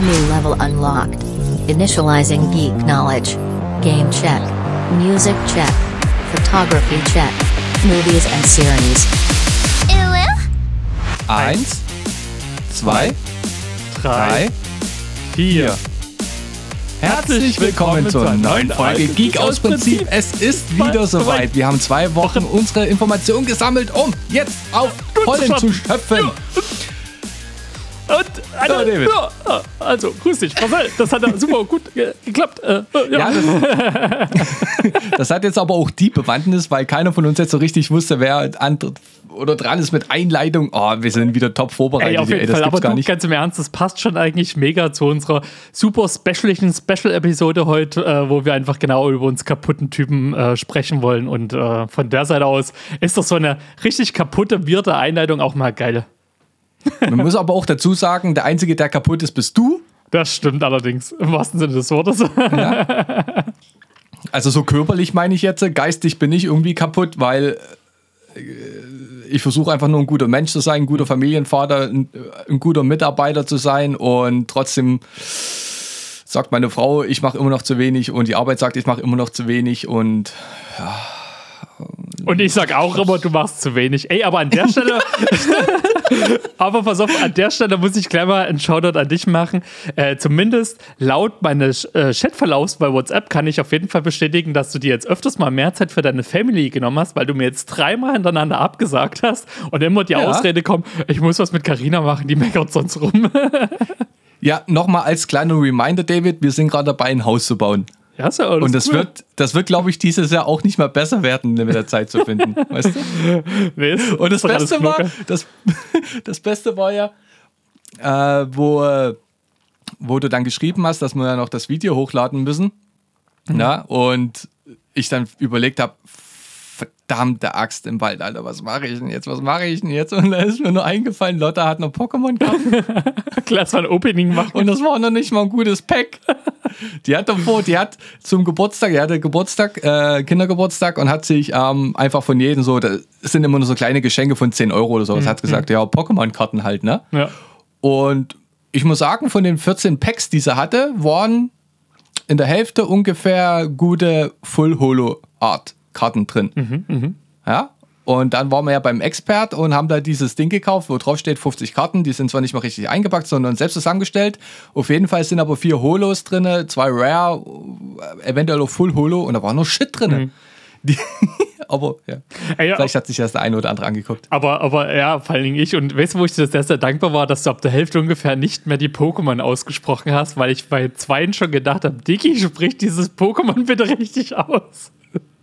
New level unlocked. Initializing geek knowledge. Game check. Music check. Photography check. Movies and series. Eins, zwei, drei, vier. Herzlich willkommen zur neuen Folge Geek aus Prinzip. Es ist wieder soweit. Wir haben zwei Wochen unsere Informationen gesammelt, um jetzt auf Vollen zu schöpfen. Also, Ja, David. ja, also, grüß dich, Marcel. Das hat ja super gut ge geklappt. Äh, äh, ja. Ja, das, das hat jetzt aber auch die Bewandtnis, weil keiner von uns jetzt so richtig wusste, wer an, oder dran ist mit Einleitung. Oh, wir sind wieder top vorbereitet. Ey, auf jeden das Fall, aber gar du, nicht. ganz im Ernst, das passt schon eigentlich mega zu unserer super specialigen Special-Episode heute, äh, wo wir einfach genau über uns kaputten Typen äh, sprechen wollen. Und äh, von der Seite aus ist doch so eine richtig kaputte, wirte Einleitung auch mal geil. Man muss aber auch dazu sagen, der Einzige, der kaputt ist, bist du. Das stimmt allerdings, im wahrsten Sinne des Wortes. Also so körperlich meine ich jetzt, geistig bin ich irgendwie kaputt, weil äh, ich versuche einfach nur ein guter Mensch zu sein, ein guter Familienvater, ein, äh, ein guter Mitarbeiter zu sein und trotzdem sagt meine Frau, ich mache immer noch zu wenig und die Arbeit sagt, ich mache immer noch zu wenig und Und ich sag auch immer, du machst zu wenig. Ey, aber an der Stelle, aber pass auf, an der Stelle muss ich gleich mal einen Shoutout an dich machen. Äh, zumindest laut meines äh, Chatverlaufs bei WhatsApp kann ich auf jeden Fall bestätigen, dass du dir jetzt öfters mal mehr Zeit für deine Family genommen hast, weil du mir jetzt dreimal hintereinander abgesagt hast und immer die Ja. Ausrede kommt, ich muss was mit Carina machen, die meckert sonst rum. ja, nochmal als kleiner Reminder, David, wir sind gerade dabei, ein Haus zu bauen. Ja, ist ja alles Und das cool. wird, das wird, glaube ich, dieses Jahr auch nicht mehr besser werden, mit der Zeit zu finden. Weißt du? Nee, Und das Beste war, das, das Beste war ja, äh, wo, wo du dann geschrieben hast, dass wir ja noch das Video hochladen müssen. Na, und ich dann überlegt habe, verdammte Axt im Wald, Alter, was mache ich denn jetzt? Was mache ich denn jetzt? Und da ist mir nur eingefallen, Lotta hat noch Pokémon-Karten Lass mal ein Opening machen. und das war noch nicht mal ein gutes Pack. Die hat davor, die hat zum Geburtstag, die hatte Geburtstag, äh, Kindergeburtstag und hat sich ähm, einfach von jedem so, das sind immer nur so kleine Geschenke von 10 Euro oder so, Mhm. das hat gesagt, ja, Pokémon-Karten halt, ne? ja. Und ich muss sagen, von den 14 Packs, die sie hatte, waren in der Hälfte ungefähr gute Full-Holo-Art-Karten drin. Mhm, Ja. Und dann waren wir ja beim Expert und haben da dieses Ding gekauft, wo drauf steht 50 Karten. Die sind zwar nicht mal richtig eingepackt, sondern selbst zusammengestellt. Auf jeden Fall sind aber vier Holos drin, zwei Rare, eventuell auch Full Holo und da war noch Shit drin. Die, aber ja, Mhm. Ey, ja, vielleicht hat sich das der eine oder andere angeguckt. Aber, aber ja, vor allen Dingen ich. Und weißt du, wo ich dir sehr, sehr dankbar war, dass du ab der Hälfte ungefähr nicht mehr die Pokémon ausgesprochen hast, weil ich bei zweien schon gedacht habe, Dicky, sprich dieses Pokémon bitte richtig aus.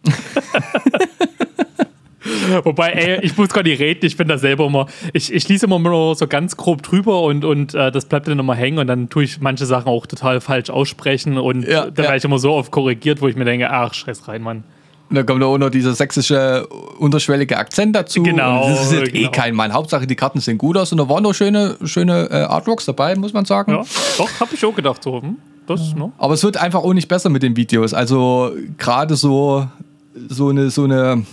Wobei, ey, ich muss gar nicht reden, ich bin da selber immer, ich, ich lese immer nur so ganz grob drüber und, und äh, das bleibt dann immer hängen und dann tue ich manche Sachen auch total falsch aussprechen und Ja, dann ja. werde ich immer so oft korrigiert, wo ich mir denke, ach, scheiß rein, Mann. Und dann kommt da auch noch dieser sächsische unterschwellige Akzent dazu. Genau, Und das ist jetzt eh genau. kein Mann. Hauptsache, die Karten sehen gut aus und da waren noch schöne, schöne äh, Artworks dabei, muss man sagen. Ja, doch, habe ich auch gedacht, so, hm, das, ne? Aber es wird einfach auch nicht besser mit den Videos. Also gerade so, so eine, so eine,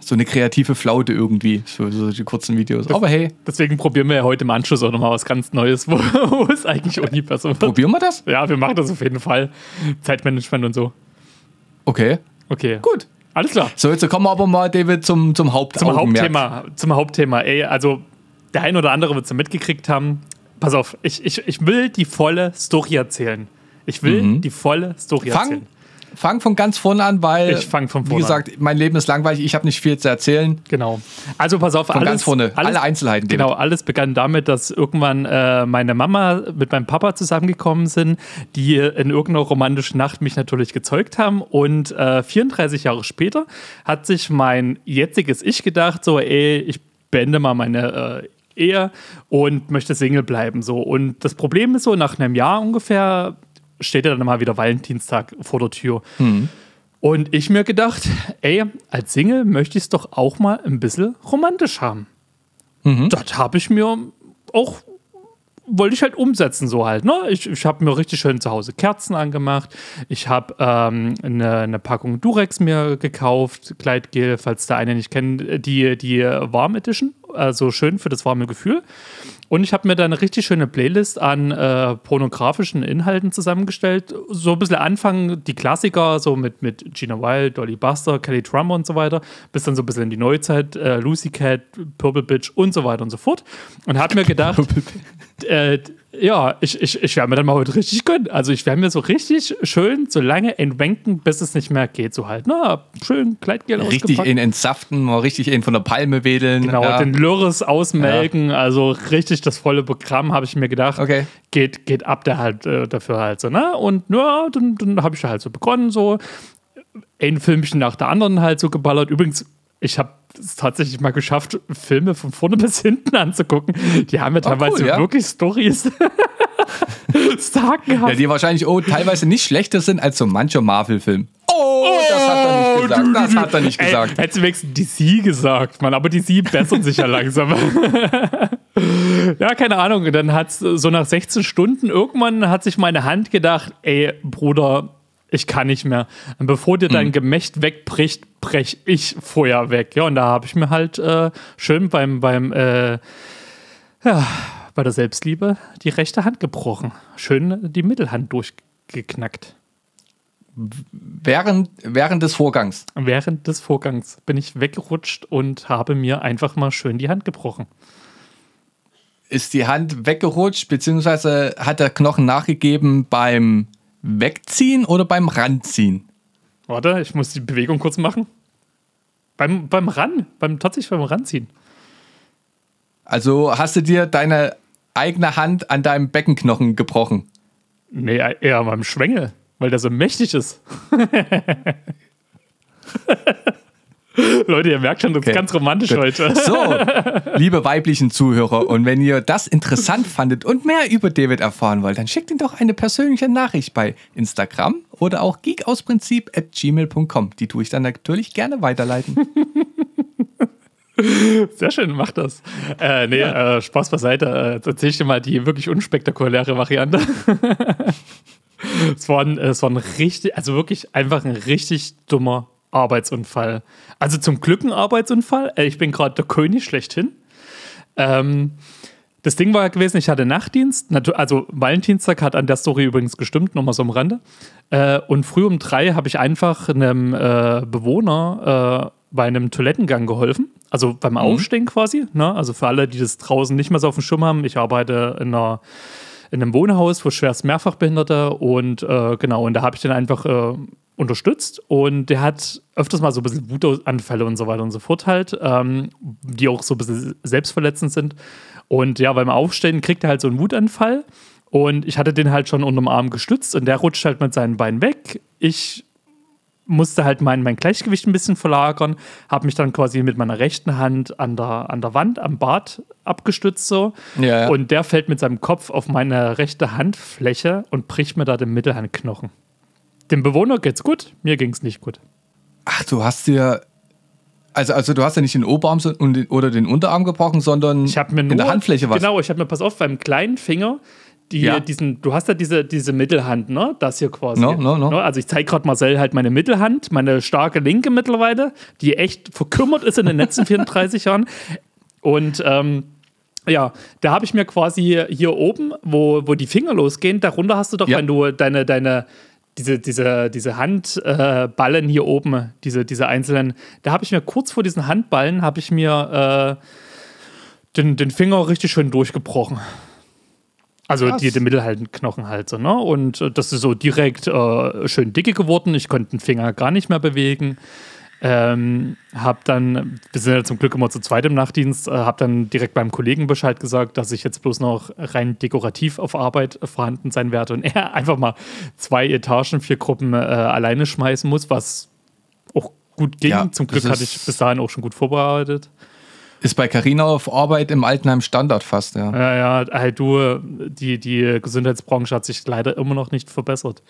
so eine kreative Flaute irgendwie, so, so die kurzen Videos. Aber hey, Deswegen probieren wir ja heute im Anschluss auch nochmal was ganz Neues, wo, wo es eigentlich auch nie besser wird. probieren wir das? Ja, wir machen das auf jeden Fall. Zeitmanagement und so. Okay, Okay. gut. Alles klar. So, jetzt kommen wir aber mal, David, zum, zum Zum Hauptaugenmerk. Hauptthema. Zum Hauptthema. Ey, also der ein oder andere wird es ja mitgekriegt haben. Pass auf, ich, ich, ich will die volle Story erzählen. Ich will die volle Story Mhm. Fang, erzählen. Fang von ganz vorne an, weil, Ich fang von wie vorne gesagt, mein Leben ist langweilig, ich habe nicht viel zu erzählen. Genau. Also pass auf, Von alles, ganz vorne, alles, alle Einzelheiten. Genau, alles begann damit, dass irgendwann äh, meine Mama mit meinem Papa zusammengekommen sind, die in irgendeiner romantischen Nacht mich natürlich gezeugt haben. Und äh, 34 Jahre später hat sich mein jetziges Ich gedacht, so, ey, ich beende mal meine äh, Ehe und möchte Single bleiben. So. Und das Problem ist so, nach einem Jahr ungefähr steht ja dann mal wieder Valentinstag vor der Tür. Und ich mir gedacht, ey, als Single möchte ich es doch auch mal ein bisschen romantisch haben. Das habe ich mir auch, wollte ich halt umsetzen, so halt. Ne? Ich, ich habe mir richtig schön zu Hause Kerzen angemacht. Ich habe ähm, eine, eine Packung Durex mir gekauft, Gleitgel, falls der eine nicht kennt, die, die Warm Edition, also schön für das warme Gefühl. Und ich habe mir da eine richtig schöne Playlist an äh, pornografischen Inhalten zusammengestellt. So ein bisschen Anfang die Klassiker, so mit, mit Gina Wild, Dolly Buster, Kelly Trummer und so weiter, bis dann so ein bisschen in die Neuzeit, äh, Lucy Cat, Purple Bitch und so weiter und so fort. Und habe mir gedacht, äh, ja, ich, ich, ich werde mir dann mal heute richtig gönnen. Also ich werde mir so richtig schön so lange entwenken, bis es nicht mehr geht. So halt, na, schön Kleidgel Richtig in entsaften, mal richtig in von der Palme wedeln. Genau, ja. den Lürres ausmelken, also richtig das volle Programm, habe ich mir gedacht. Okay. Geht, geht ab der halt äh, dafür halt so, ne? Und ja, dann, dann habe ich halt so begonnen, so ein Filmchen nach der anderen halt so geballert. Übrigens, ich habe es tatsächlich mal geschafft, Filme von vorne bis hinten anzugucken. Die haben ja teilweise cool, ja. wirklich Stories. Sagenhaft. Ja, die wahrscheinlich oh, teilweise nicht schlechter sind als so mancher Marvel-Film. Oh, das hat er nicht gesagt. Das hat er nicht Ey, gesagt. hättest du wenigstens DC gesagt, Mann, aber DC bessert sich ja langsam. ja, keine Ahnung. Dann hat so nach 16 Stunden irgendwann hat sich meine Hand gedacht, ey, Bruder, ich kann nicht mehr. Und bevor dir Mhm. dein Gemächt wegbricht, brech ich vorher weg. Ja, und da habe ich mir halt äh, schön beim, beim äh, ja, bei der Selbstliebe die rechte Hand gebrochen. Schön die Mittelhand durchgeknackt. Während, während des Vorgangs. Während des Vorgangs bin ich weggerutscht und habe mir einfach mal schön die Hand gebrochen. Ist die Hand weggerutscht, beziehungsweise hat der Knochen nachgegeben beim Wegziehen oder beim Ranziehen? Warte, ich muss die Bewegung kurz machen. Beim, beim Ran, beim, tatsächlich beim Ranziehen. Also hast du dir deine eigene Hand an deinem Beckenknochen gebrochen? Nee, eher beim Schwengel, weil der so mächtig ist. Leute, ihr merkt schon, das ist Okay. ganz romantisch Gut. heute. So, liebe weiblichen Zuhörer, und wenn ihr das interessant fandet und mehr über David erfahren wollt, dann schickt ihm doch eine persönliche Nachricht bei Instagram oder auch geekausprinzip.gmail.com. Die tue ich dann natürlich gerne weiterleiten. Sehr schön, mach das. Äh, nee, äh, Spaß beiseite. Äh, erzähl ich dir mal die wirklich unspektakuläre Variante. es, war ein, es war ein richtig, also wirklich einfach ein richtig dummer Arbeitsunfall. Also zum Glück ein Arbeitsunfall. Äh, Ich bin gerade der König schlechthin. Ähm, das Ding war ja gewesen, ich hatte Nachtdienst. Also Valentinstag hat an der Story übrigens gestimmt, nochmal so am Rande. Äh, und früh um drei habe ich einfach einem äh, Bewohner äh, bei einem Toilettengang geholfen. Also beim Aufstehen quasi. Ne? Also für alle, die das draußen nicht mehr so auf dem Schirm haben. Ich arbeite in einer in einem Wohnhaus für schwerst Mehrfachbehinderte und äh, genau, und da habe ich den einfach äh, unterstützt und der hat öfters mal so ein bisschen Wutanfälle und so weiter und so fort halt, ähm, die auch so ein bisschen selbstverletzend sind. Und ja, beim Aufstehen kriegt er halt so einen Wutanfall und ich hatte den halt schon unterm Arm gestützt und der rutscht halt mit seinen Beinen weg. Ich musste halt mein, mein Gleichgewicht ein bisschen verlagern, habe mich dann quasi mit meiner rechten Hand an der, an der Wand, am Bad abgestützt so. Ja. Und der fällt mit seinem Kopf auf meine rechte Handfläche und bricht mir da den Mittelhandknochen. Dem Bewohner geht's gut, mir ging's nicht gut. Ach, du hast dir. Also, also du hast ja nicht den Oberarm so- und den, oder den Unterarm gebrochen, sondern Ich habe mir nur, in der Handfläche was. Genau, ich habe mir, pass auf, beim kleinen Finger, die, Ja. diesen, du hast ja diese, diese Mittelhand, ne? Das hier quasi. No, no, no. Ne? Also ich zeige gerade Marcel halt meine Mittelhand, meine starke linke mittlerweile, die echt verkümmert ist in den letzten 34 Jahren. Und ähm, ja, da habe ich mir quasi hier oben, wo, wo die Finger losgehen, darunter hast du doch, Ja. wenn du deine, deine, diese, diese, diese Handballen äh, hier oben, diese, diese einzelnen, da habe ich mir kurz vor diesen Handballen, habe ich mir äh, den, den Finger richtig schön durchgebrochen. Also Krass. die, den Mittelhaltenknochen halt so, ne? Und äh, das ist so direkt äh, schön dicke geworden. Ich konnte den Finger gar nicht mehr bewegen. Ähm, hab dann, wir sind ja zum Glück immer zu zweit im Nachtdienst, äh, hab dann direkt beim Kollegen Bescheid gesagt, dass ich jetzt bloß noch rein dekorativ auf Arbeit vorhanden sein werde und er einfach mal zwei Etagen, vier Gruppen äh, alleine schmeißen muss, was auch gut ging. Ja, zum Glück hatte ich bis dahin auch schon gut vorbereitet. Ist bei Carina auf Arbeit im Altenheim Standard fast, ja. Ja, ja, halt du, die, die Gesundheitsbranche hat sich leider immer noch nicht verbessert.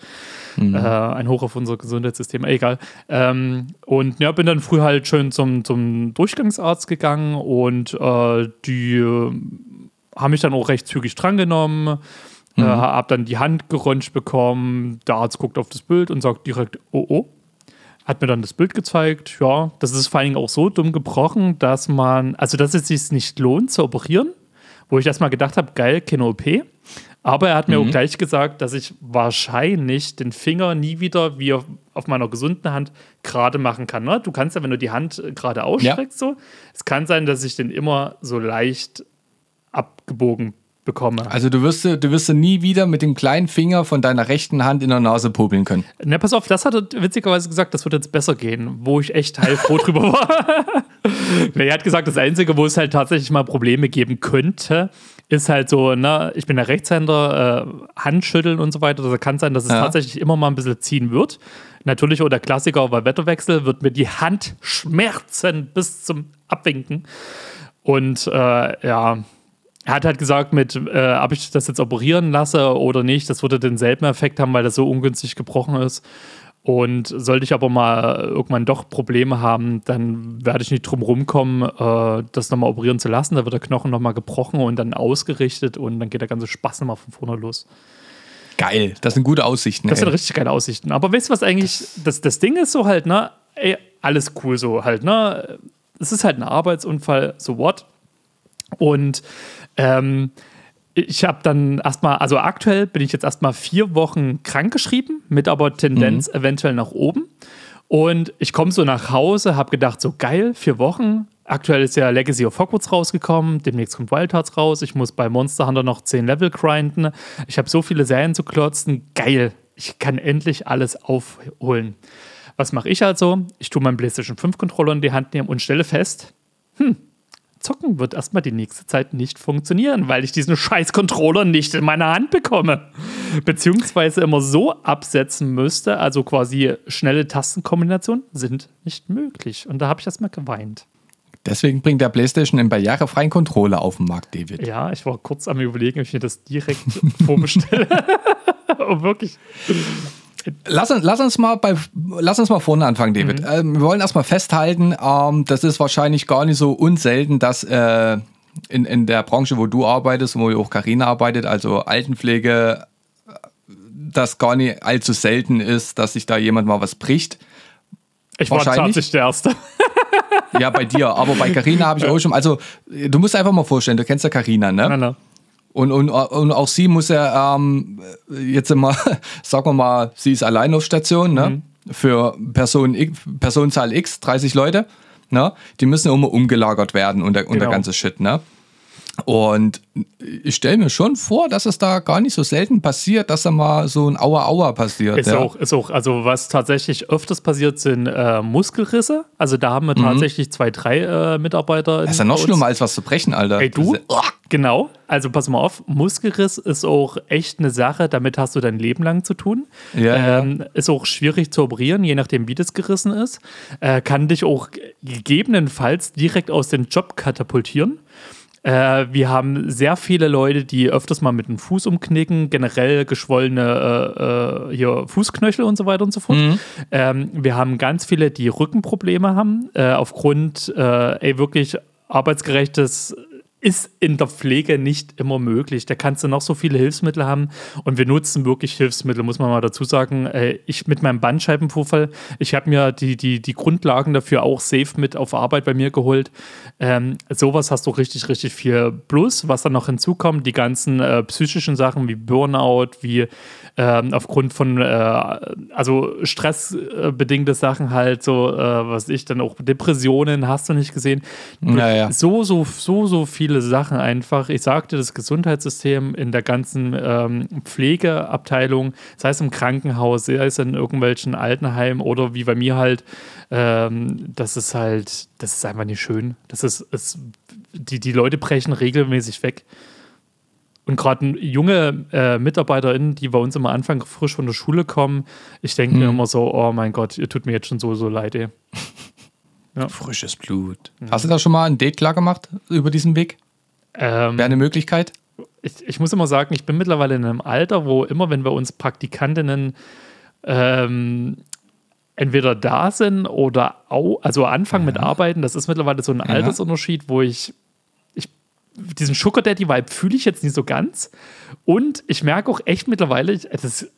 Äh, ein Hoch auf unser Gesundheitssystem, egal. Ähm, und ja, bin dann früh halt schön zum, zum Durchgangsarzt gegangen und äh, die äh, haben mich dann auch recht zügig drangenommen. Äh, hab dann die Hand geröntgt bekommen. Der Arzt guckt auf das Bild und sagt direkt, oh oh. Hat mir dann das Bild gezeigt. Ja, das ist vor allen Dingen auch so dumm gebrochen, dass man, also dass es sich nicht lohnt zu operieren. wo ich erstmal gedacht habe, geil, keine OP. Aber er hat mir auch gleich gesagt, dass ich wahrscheinlich den Finger nie wieder wie auf, auf meiner gesunden Hand gerade machen kann. Ne? Du kannst ja, wenn du die Hand äh, gerade ausstreckst, so, es kann sein, dass ich den immer so leicht abgebogen bekomme. Also du wirst, du wirst nie wieder mit dem kleinen Finger von deiner rechten Hand in der Nase popeln können. Na, pass auf, das hat er witzigerweise gesagt, das wird jetzt besser gehen, wo ich echt heilfroh drüber war. er hat gesagt, das Einzige, wo es halt tatsächlich mal Probleme geben könnte, ist halt so, ne, ich bin der Rechtshänder, äh, Handschütteln und so weiter. Also kann sein, dass es Ja. tatsächlich immer mal ein bisschen ziehen wird. Natürlich, oder der Klassiker bei Wetterwechsel wird mir die Hand schmerzen bis zum Abwinken. Und äh, ja, er hat halt gesagt, mit, äh, ob ich das jetzt operieren lasse oder nicht, das würde denselben Effekt haben, weil das so ungünstig gebrochen ist. Und sollte ich aber mal irgendwann doch Probleme haben, dann werde ich nicht drum rumkommen, äh, das nochmal operieren zu lassen. Da wird der Knochen nochmal gebrochen und dann ausgerichtet und dann geht der ganze Spaß nochmal von vorne los. Geil, das sind gute Aussichten. Das ey. sind richtig geile Aussichten. Aber weißt du, was eigentlich, das, das Ding ist so halt, ne, ey, alles cool so halt, ne. Es ist halt ein Arbeitsunfall, so what. Und ähm, ich habe dann erstmal, also aktuell bin ich jetzt erstmal vier Wochen krankgeschrieben, mit aber Tendenz eventuell nach oben. Und ich komme so nach Hause, habe gedacht, so geil, vier Wochen. Aktuell ist ja Legacy of Hogwarts rausgekommen, demnächst kommt Wild Hearts raus. Ich muss bei Monster Hunter noch 10 Level grinden. Ich habe so viele Serien zu klotzen. Geil, ich kann endlich alles aufholen. Was mache ich also? Ich tue meinen PlayStation 5 Controller in die Hand nehmen und stelle fest, hm, Zocken wird erstmal die nächste Zeit nicht funktionieren, weil ich diesen scheiß Controller nicht in meiner Hand bekomme. Beziehungsweise immer so absetzen müsste, also quasi schnelle Tastenkombinationen sind nicht möglich. Und da habe ich erstmal geweint. Deswegen bringt der PlayStation einen barrierefreien Controller auf den Markt, David. Ja, ich war kurz am überlegen, ob ich mir das direkt vorbestelle. oh, wirklich. Lass, uns- lass, uns mal bei, lass uns mal vorne anfangen, David. Mhm. Ähm, wir wollen erstmal festhalten, ähm, das ist wahrscheinlich gar nicht so unselten, dass äh, in, in der Branche, wo du arbeitest und wo ja auch Karina arbeitet, also Altenpflege, äh, das gar nicht allzu selten ist, dass sich da jemand mal was bricht. Ich war tatsächlich der Erste. Ja, bei dir, aber bei Karina habe ich auch schon, also du musst einfach mal vorstellen, du kennst ja Karina, ne? Na, na. Und, und, und auch sie muss ja ähm, jetzt immer, sagen wir mal, sie ist allein auf Station, ne? Für Person X, Personenzahl X, 30 Leute, ne? Die müssen immer umgelagert werden und der, und der Genau. ganze Shit, ne? Und ich stelle mir schon vor, dass es da gar nicht so selten passiert, dass da mal so ein Aua-Aua passiert. Ist ja. auch, ist auch, also was tatsächlich öfters passiert, sind äh, Muskelrisse. Also da haben wir tatsächlich zwei, drei äh, Mitarbeiter. Mhm. Das ist ja noch schlimmer, als was zu brechen, Alter. Ey, du? Genau. Also pass mal auf, Muskelriss ist auch echt eine Sache, damit hast du dein Leben lang zu tun. Ja, ja. ähm, Ist auch schwierig zu operieren, je nachdem, wie das gerissen ist. Äh, kann dich auch gegebenenfalls direkt aus dem Job katapultieren. Äh, wir haben sehr viele Leute, die öfters mal mit dem Fuß umknicken, generell geschwollene äh, äh, hier Fußknöchel und so weiter und so fort. Ähm, wir haben ganz viele, die Rückenprobleme haben, äh, aufgrund, äh, ey, wirklich arbeitsgerechtes ist in der Pflege nicht immer möglich. Da kannst du noch so viele Hilfsmittel haben und wir nutzen wirklich Hilfsmittel, muss man mal dazu sagen. Äh, Ich mit meinem Bandscheibenvorfall, ich habe mir die, die, die Grundlagen dafür auch safe mit auf Arbeit bei mir geholt. Ähm, sowas hast du richtig, richtig viel. Plus, was dann noch hinzukommt, die ganzen äh, psychischen Sachen wie Burnout, wie ähm, aufgrund von, äh, also stressbedingte Sachen halt, so, äh, was ich dann auch, Depressionen, hast du nicht gesehen. Ja, ja. So, so, so, so viele Sachen einfach. Ich sagte, das Gesundheitssystem in der ganzen ähm, Pflegeabteilung, sei es im Krankenhaus, sei es in irgendwelchen Altenheimen oder wie bei mir halt, ähm, das ist halt, das ist einfach nicht schön. Das ist, es, die, die Leute brechen regelmäßig weg. Und gerade junge äh, MitarbeiterInnen, die bei uns immer Anfang frisch von der Schule kommen, ich denke mir immer so, oh mein Gott, ihr tut mir jetzt schon so, so leid, ey. Frisches Blut. Hast du da schon mal ein Date klar gemacht über diesen Weg? Ähm, Wäre eine Möglichkeit? ich, ich muss immer sagen, ich bin mittlerweile in einem Alter, wo immer, wenn wir uns Praktikantinnen ähm, entweder da sind oder au, also anfangen mit Arbeiten, das ist mittlerweile so ein Altersunterschied, wo ich, ich diesen Sugar Daddy Vibe fühle ich jetzt nicht so ganz. Und ich merke auch echt mittlerweile, das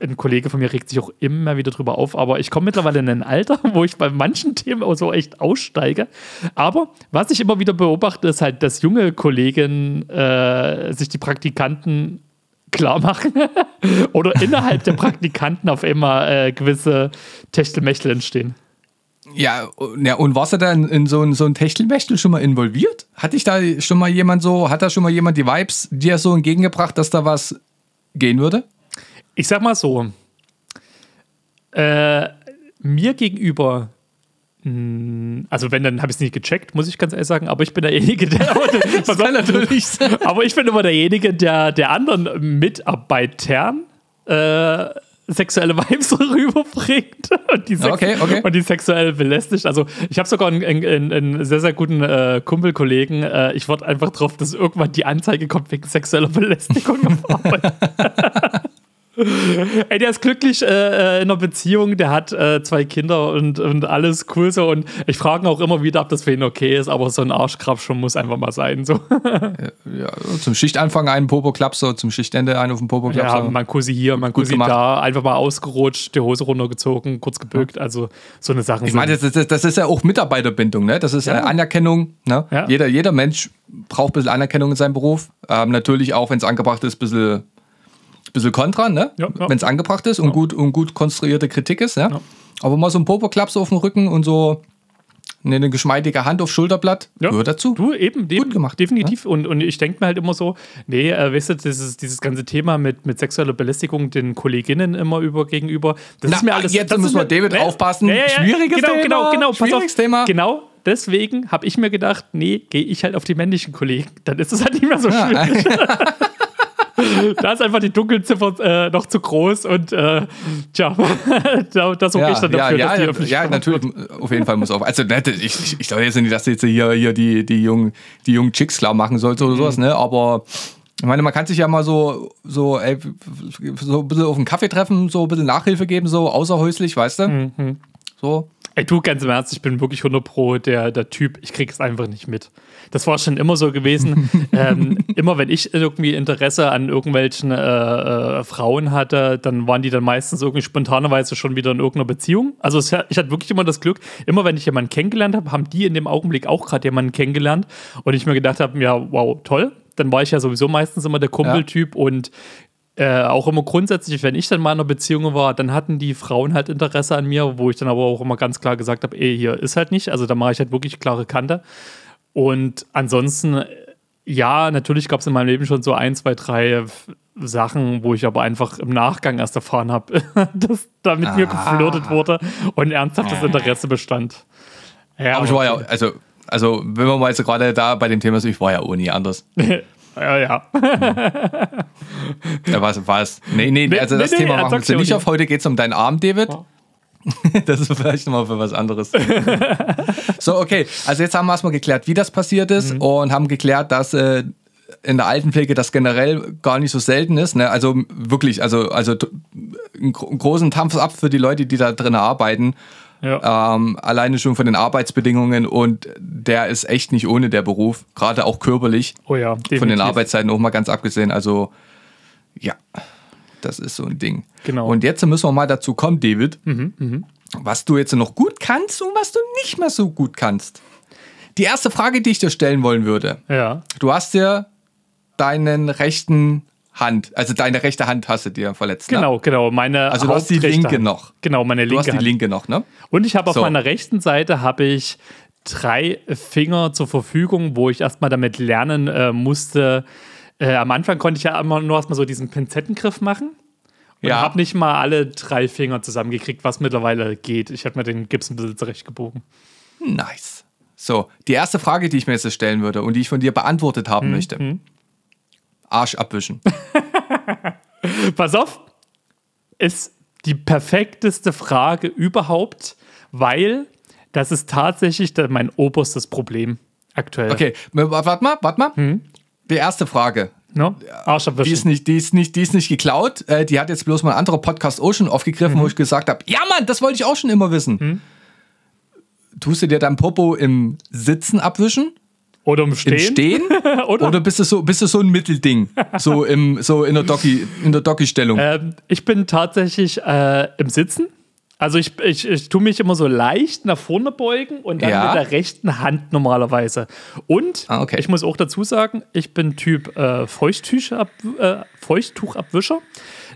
ein Kollege von mir regt sich auch immer wieder drüber auf, aber ich komme mittlerweile in ein Alter, wo ich bei manchen Themen auch so echt aussteige. Aber was ich immer wieder beobachte, ist halt, dass junge Kollegen äh, sich die Praktikanten klar machen oder innerhalb der Praktikanten auf einmal äh, gewisse Techtelmechtel entstehen. Ja, ja, und warst du da in, in so ein, so ein Techtelmechtel schon mal involviert? Hat dich da schon mal jemand so, hat da schon mal jemand die Vibes dir so entgegengebracht, dass da was gehen würde? Ich sag mal so, äh, mir gegenüber, mh, also wenn, dann habe ich es nicht gecheckt, muss ich ganz ehrlich sagen, aber ich bin derjenige, der. das kann natürlich sein. Aber ich bin immer derjenige, der, der anderen Mitarbeitern äh, sexuelle Vibes rüberbringt und die, sex okay, okay. Und die sexuell belästigt. Also ich habe sogar einen, einen, einen, sehr, sehr guten äh, Kumpelkollegen. Äh, ich warte einfach drauf, dass irgendwann die Anzeige kommt wegen sexueller Belästigung. Ey, der ist glücklich äh, äh, in einer Beziehung, der hat äh, zwei Kinder und, und alles cool so. Und ich frage auch immer wieder, ob das für ihn okay ist, aber so ein Arschkrabsch schon muss einfach mal sein. So. ja, zum Schichtanfang einen Popo-Klapp, so zum Schichtende einen auf dem Popo-Klapp. Ja, man Kussi hier, man Kussi da, einfach mal ausgerutscht, die Hose runtergezogen, kurz gebückt. Also so eine Sache. Ich meine, das, das, das, ist ja auch Mitarbeiterbindung, ne? Das ist ja. Anerkennung. Ne? Ja. Jeder, jeder Mensch braucht ein bisschen Anerkennung in seinem Beruf. Ähm, natürlich auch, wenn es angebracht ist, ein bisschen bisschen kontra, ne? Ja, ja. wenn es angebracht ist und, gut, und gut konstruierte Kritik ist. Ja? Aber mal so ein Popo-Klaps auf dem Rücken und so eine geschmeidige Hand auf Schulterblatt ja. gehört dazu. Du eben, gut gemacht. Definitiv. Ja? Und, und ich denke mir halt immer so, nee, äh, weißt du, dieses, dieses ganze Thema mit, mit sexueller Belästigung den Kolleginnen immer über gegenüber, das Na, ist mir alles. Jetzt müssen wir David ne? aufpassen. Ja, Schwieriges genau, Thema. Genau, genau, Schwieriges Thema. Genau, deswegen habe ich mir gedacht, nee, gehe ich halt auf die männlichen Kollegen. Dann ist es halt nicht mehr so schwierig. da ist einfach die Dunkelziffer äh, noch zu groß und äh, tja, da, da sorge ja, ich dann dafür, ja, dass die öffentlich Ja, natürlich, auf jeden Fall muss auch. Also, ne, ich, ich, ich glaube jetzt nicht, dass du jetzt hier, hier die, die, jungen, die jungen Chicks klar machen sollst oder mhm. sowas, ne? Aber ich meine, man kann sich ja mal so, so, ey, so ein bisschen auf einen Kaffee treffen, so ein bisschen Nachhilfe geben, so außerhäuslich, weißt du? Mhm. So. Ey, du, ganz im Ernst, ich bin wirklich 100 Pro der, der Typ, ich krieg es einfach nicht mit. Das war schon immer so gewesen. ähm, immer wenn ich irgendwie Interesse an irgendwelchen äh, äh, Frauen hatte, dann waren die dann meistens irgendwie spontanerweise schon wieder in irgendeiner Beziehung. Also es, ich hatte wirklich immer das Glück, immer wenn ich jemanden kennengelernt habe, haben die in dem Augenblick auch gerade jemanden kennengelernt. Und ich mir gedacht habe, ja, wow, toll. Dann war ich ja sowieso meistens immer der Kumpeltyp ja. und äh, auch immer grundsätzlich, wenn ich dann mal in einer Beziehung war, dann hatten die Frauen halt Interesse an mir, wo ich dann aber auch immer ganz klar gesagt habe, ey, hier ist halt nicht. Also da mache ich halt wirklich klare Kante. Und ansonsten, ja, natürlich gab es in meinem Leben schon so ein, zwei, drei Sachen, wo ich aber einfach im Nachgang erst erfahren habe, dass da mit ah. mir geflirtet wurde und ernsthaftes Interesse bestand. Ja, aber ich war ja, also, also wenn wir mal jetzt gerade da bei dem Thema sind, ich war ja auch nie anders. Ja, ja. ja was, was? Nee, nee, also das nee, Thema nee, machen wir nicht auf. Heute geht es um deinen Arm, David. Das ist vielleicht nochmal für was anderes. so, okay. Also jetzt haben wir erstmal geklärt, wie das passiert ist mhm. und haben geklärt, dass äh, in der Altenpflege das generell gar nicht so selten ist. Ne? Also wirklich, also, also einen großen Tampf ab für die Leute, die da drin arbeiten. Ja. Ähm, alleine schon von den Arbeitsbedingungen und der ist echt nicht ohne der Beruf, gerade auch körperlich. Oh ja, definitiv. Von den Arbeitszeiten auch mal ganz abgesehen. Also ja, das ist so ein Ding. Genau. Und jetzt müssen wir mal dazu kommen, David, mhm, mh. was du jetzt noch gut kannst und was du nicht mehr so gut kannst. Die erste Frage, die ich dir stellen wollen würde. Ja. Du hast dir deinen rechten Hand, also deine rechte Hand hast du dir verletzt. Ne? Genau, genau. Meine also du hast die linke Hand. noch. Genau, meine linke. Du hast die Hand. linke noch, ne? Und ich habe so. auf meiner rechten Seite habe ich drei Finger zur Verfügung, wo ich erstmal damit lernen äh, musste. Äh, am Anfang konnte ich ja immer nur erstmal so diesen Pinzettengriff machen. Und ja. habe nicht mal alle drei Finger zusammengekriegt, was mittlerweile geht. Ich habe mir den Gips ein bisschen zurechtgebogen. Nice. So, die erste Frage, die ich mir jetzt stellen würde und die ich von dir beantwortet haben hm, möchte. Hm. Arsch abwischen. Pass auf, ist die perfekteste Frage überhaupt, weil das ist tatsächlich mein oberstes Problem aktuell. Okay, warte mal, warte mal. Hm? Die erste Frage. No? Arsch abwischen. Die ist, nicht, die, ist nicht, die ist nicht geklaut. Äh, die hat jetzt bloß mal ein anderer Podcast Ocean aufgegriffen, mhm. wo ich gesagt habe: Ja, Mann, das wollte ich auch schon immer wissen. Mhm. Tust du dir dein Popo im Sitzen abwischen? Oder im Stehen. Im Stehen? Oder- oder? bist du so, bist du so ein Mittelding? So, im, so in der der Doggy-Stellung. Ähm, ich bin tatsächlich äh, im Sitzen. Also ich, ich, ich tue mich immer so leicht nach vorne beugen und dann Ja. mit der rechten Hand normalerweise. Und Ah, okay. ich muss auch dazu sagen, ich bin Typ äh, Feuchttuchabw äh, Feuchttuchabwischer.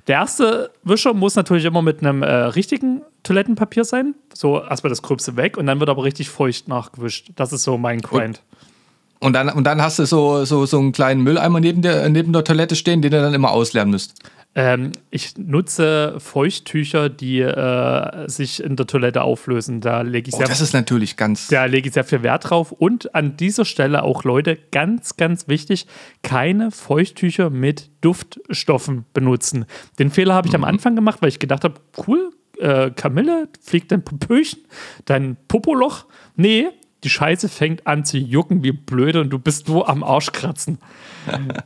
Der erste Wischer muss natürlich immer mit einem äh, richtigen Toilettenpapier sein. So erstmal das Gröbste weg und dann wird aber richtig feucht nachgewischt. Das ist so mein Grind. Und dann, und dann hast du so, so, so einen kleinen Mülleimer neben der, neben der Toilette stehen, den du dann immer ausleeren müsst. Ähm, ich nutze Feuchttücher, die äh, sich in der Toilette auflösen. Da lege ich Oh, sehr das ist natürlich ganz. Da lege ich sehr viel Wert drauf. Und an dieser Stelle auch, Leute, ganz, ganz wichtig, keine Feuchttücher mit Duftstoffen benutzen. Den Fehler habe ich am Anfang gemacht, weil ich gedacht habe, cool, äh, Kamille, fliegt dein Popöchen, dein Popoloch. Nee, die Scheiße fängt an zu jucken wie blöde und du bist nur am Arsch kratzen.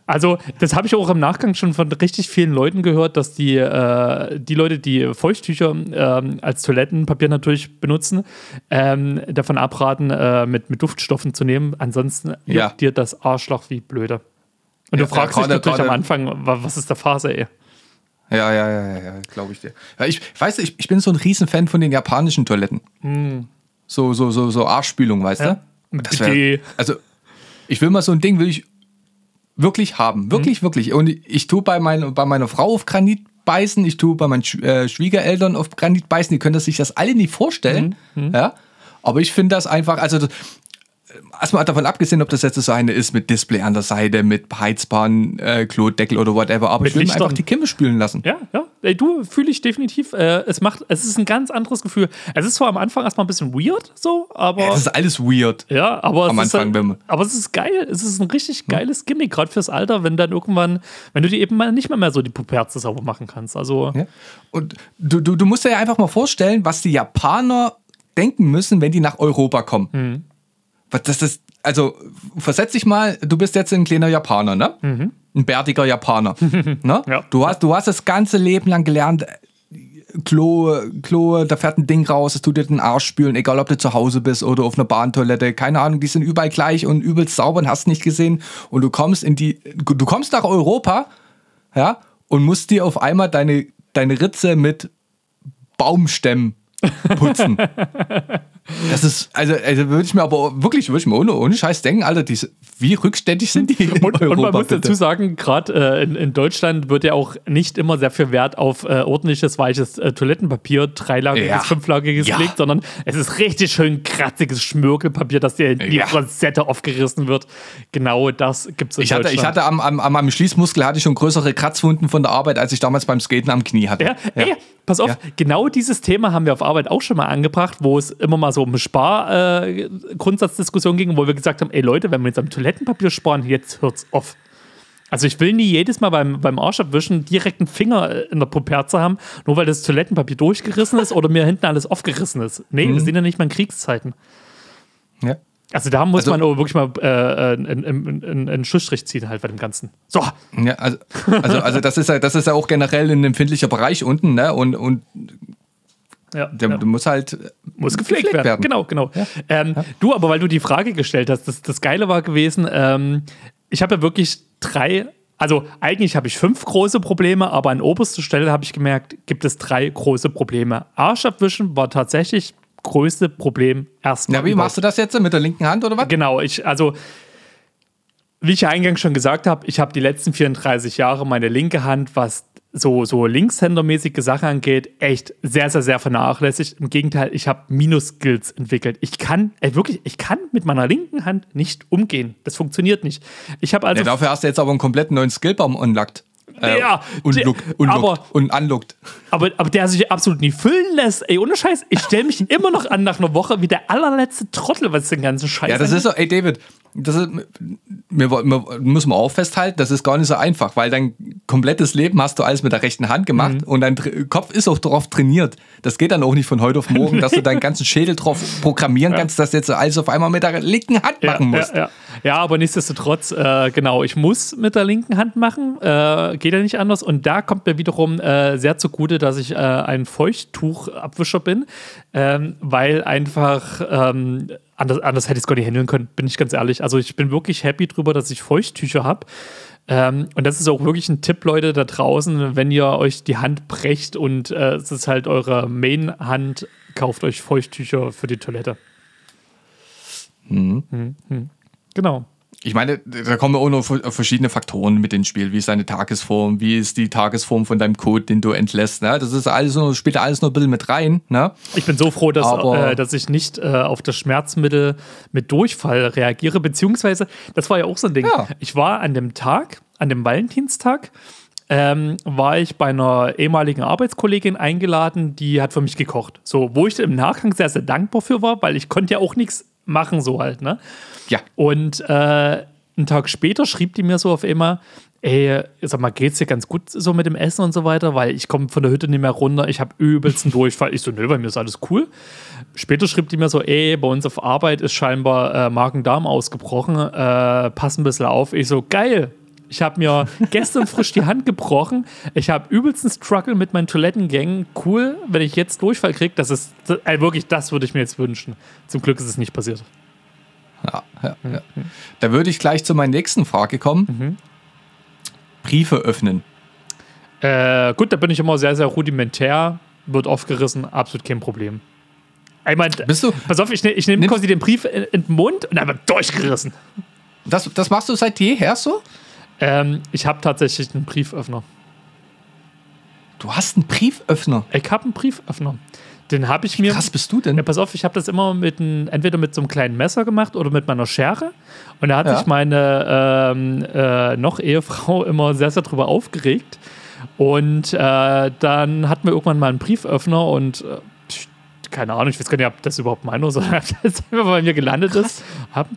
Also, das habe ich auch im Nachgang schon von richtig vielen Leuten gehört, dass die, äh, die Leute, die Feuchttücher ähm, als Toilettenpapier natürlich benutzen, ähm, davon abraten, äh, mit, mit Duftstoffen zu nehmen. Ansonsten juckt Ja. dir das Arschloch wie blöde. Und Ja, du fragst ja, dich natürlich am Anfang, wa- was ist der Phase, ey? Ja, ja, ja, ja, glaube ich dir. Ich weiß, ich, ich bin so ein Riesenfan von den japanischen Toiletten. So, so, so, so Arschspülung, weißt. Ja. du? Das wär, also, ich will mal so ein Ding, will ich wirklich haben. Wirklich, wirklich. Und ich tue bei, mein, bei meiner Frau auf Granit beißen, ich tue bei meinen Sch äh, Schwiegereltern auf Granit beißen, die können das sich das alle nicht vorstellen. Ja? Aber ich finde das einfach, also das, erstmal davon abgesehen, ob das jetzt so eine ist mit Display an der Seite, mit heizbaren äh, Klodeckel oder whatever, aber Mit ich will einfach die Kimme spülen lassen. Ja, ja. Ey, du fühle ich definitiv. Äh, es macht, es ist ein ganz anderes Gefühl. Es ist zwar am Anfang erstmal ein bisschen weird, so, aber. Ja, das ist alles weird. Ja, aber, Am es ist Anfang, wenn halt, aber es ist geil. Es ist ein richtig geiles Gimmick, gerade fürs Alter, wenn dann irgendwann, wenn du dir eben mal nicht mehr, mehr so die Puperze sauber machen kannst. Also, Ja? Und du, du, du musst dir ja einfach mal vorstellen, was die Japaner denken müssen, wenn die nach Europa kommen. Mhm. Was das ist, also versetz dich mal, du bist jetzt ein kleiner Japaner, ne? Ein bärtiger Japaner. ne? Mhm. Ja. du, hast, du hast das ganze Leben lang gelernt, Klo, Klo, da fährt ein Ding raus, es tut dir den Arsch spülen, egal ob du zu Hause bist oder auf einer Bahntoilette, keine Ahnung, die sind überall gleich und übelst sauber und hast nicht gesehen. Und du kommst in die, du kommst nach Europa, ja, und musst dir auf einmal deine, deine Ritze mit Baumstämmen putzen. Das ist, also, also würde ich mir aber wirklich, würde ich mir ohne, ohne Scheiß denken, Alter, diese, wie rückständig sind die und, Europa? und man muss bitte? dazu sagen, gerade äh, in, in Deutschland wird ja auch nicht immer sehr viel Wert auf äh, ordentliches, weiches äh, Toilettenpapier, dreilagiges, Ja. fünflagiges Ja. gelegt, sondern es ist richtig schön kratziges Schmirgelpapier, das dir in die Ja. Rosette aufgerissen wird. Genau das gibt es in Ich hatte, Deutschland. ich hatte am, am, meinem Schließmuskel hatte ich schon größere Kratzwunden von der Arbeit, als ich damals beim Skaten am Knie hatte. Ja, ey, pass auf, genau dieses Thema haben wir auf Arbeit auch schon mal angebracht, wo es immer mal so um Spar-Grundsatzdiskussion ging, wo wir gesagt haben, ey Leute, wenn wir jetzt am Toilettenpapier sparen, jetzt hört's auf. Also ich will nie jedes Mal beim, beim Arsch abwischen direkt einen Finger äh, in der Puperze haben, nur weil das Toilettenpapier durchgerissen ist oder mir hinten alles aufgerissen ist. Nee, Mhm. wir sind ja nicht mal in Kriegszeiten. Ja. Also da muss Also- man wirklich mal äh, einen, einen, einen, einen Schlussstrich ziehen halt bei dem Ganzen. So, Ja, also, also, also das, ist ja, das ist ja auch generell ein empfindlicher Bereich unten, ne? Und, und ja, der, ja. du musst halt Muss gepflegt, werden. Genau, genau. Ähm, Du, aber weil du die Frage gestellt hast, das, das Geile war gewesen, ähm, ich habe ja wirklich drei, also eigentlich habe ich fünf große Probleme, aber an oberster Stelle habe ich gemerkt, gibt es drei große Probleme. Arsch abwischen war tatsächlich größte Problem erstmal. Ja, wie machst du das jetzt? Mit der linken Hand oder was? Genau, ich, also, wie ich ja eingangs schon gesagt habe, ich habe die letzten 34 Jahre meine linke Hand, was so, so linkshändermäßige Sachen angeht, echt sehr, sehr, sehr vernachlässigt. Im Gegenteil, ich habe Minus-Skills entwickelt. Ich kann, ey, wirklich, ich kann mit meiner linken Hand nicht umgehen. Das funktioniert nicht. Ich habe also. Ja, dafür hast du jetzt aber einen kompletten neuen Skillbaum unlockt. Äh, Ja, unlockt, der- unlockt aber- und unlockt. Aber, aber der sich absolut nie füllen lässt. Ey, ohne Scheiß, ich stelle mich immer noch an nach einer Woche wie der allerletzte Trottel, was den ganzen Scheiß Ja, das angeht. ist so, ey David, das ist, mir, mir, müssen wir auch festhalten, das ist gar nicht so einfach, weil dein komplettes Leben hast du alles mit der rechten Hand gemacht Mhm. und dein Kopf ist auch darauf trainiert. Das geht dann auch nicht von heute auf morgen, dass du deinen ganzen Schädel drauf programmieren kannst, dass du jetzt alles auf einmal mit der linken Hand machen musst. Ja, ja. Ja, aber nichtsdestotrotz, äh, genau, ich muss mit der linken Hand machen, äh, geht ja nicht anders. Und da kommt mir wiederum äh, sehr zugute, dass ich äh, ein Feuchttuchabwischer bin, ähm, weil einfach ähm, anders, anders hätte ich es gar nicht handeln können, bin ich ganz ehrlich. Also ich bin wirklich happy drüber, dass ich Feuchttücher habe. Ähm, und das ist auch wirklich ein Tipp, Leute, da draußen, wenn ihr euch die Hand brecht und äh, es ist halt eure Main-Hand, kauft euch Feuchttücher für die Toilette. Mhm. Mhm. Genau. Ich meine, da kommen auch noch verschiedene Faktoren mit ins Spiel. Wie ist deine Tagesform? Wie ist die Tagesform von deinem Code, den du entlässt? Ne? Das ist alles noch, spielt alles noch ein bisschen mit rein. Ne? Ich bin so froh, dass, äh, dass ich nicht äh, auf das Schmerzmittel mit Durchfall reagiere. Beziehungsweise, das war ja auch so ein Ding. Ja. Ich war an dem Tag, an dem Valentinstag, ähm, war ich bei einer ehemaligen Arbeitskollegin eingeladen, die hat für mich gekocht. So, wo ich im Nachgang sehr, sehr dankbar für war, weil ich konnte ja auch nichts machen, so halt, ne? Ja. Und äh, einen Tag später schrieb die mir so auf immer, ey, sag mal, geht's dir ganz gut so mit dem Essen und so weiter, weil ich komme von der Hütte nicht mehr runter, ich habe übelsten Durchfall. Ich so, nö, bei mir ist alles cool. Später schrieb die mir so, ey, bei uns auf Arbeit ist scheinbar äh, Magen-Darm ausgebrochen, äh, pass ein bisschen auf. Ich so, geil, ich habe mir gestern frisch die Hand gebrochen. Ich habe übelsten Struggle mit meinen Toilettengängen. Cool, wenn ich jetzt Durchfall kriege, das ist äh, wirklich, das würde ich mir jetzt wünschen. Zum Glück ist es nicht passiert. Ja, ja, ja. Da würde ich gleich zu meiner nächsten Frage kommen. Mhm. Briefe öffnen. Äh, gut, da bin ich immer sehr, sehr rudimentär. Wird aufgerissen, absolut kein Problem. Einmal, Bist du? Pass auf, ich, ne, ich nehme quasi den Brief in, in, den Mund und dann wird durchgerissen. Das, das machst du seit jeher so? Ähm, ich habe tatsächlich einen Brieföffner. Du hast einen Brieföffner? Ich habe einen Brieföffner. Den habe ich mir. Wie krass bist du denn? Ja, pass auf, ich habe das immer mit ein, entweder mit so einem kleinen Messer gemacht oder mit meiner Schere. Und da hat ja. sich meine ähm, äh, noch Ehefrau immer sehr, sehr drüber aufgeregt. Und äh, dann hatten wir irgendwann mal einen Brieföffner und äh, keine Ahnung, ich weiß gar nicht, ob das überhaupt meiner so das einfach bei mir gelandet ist. Hab.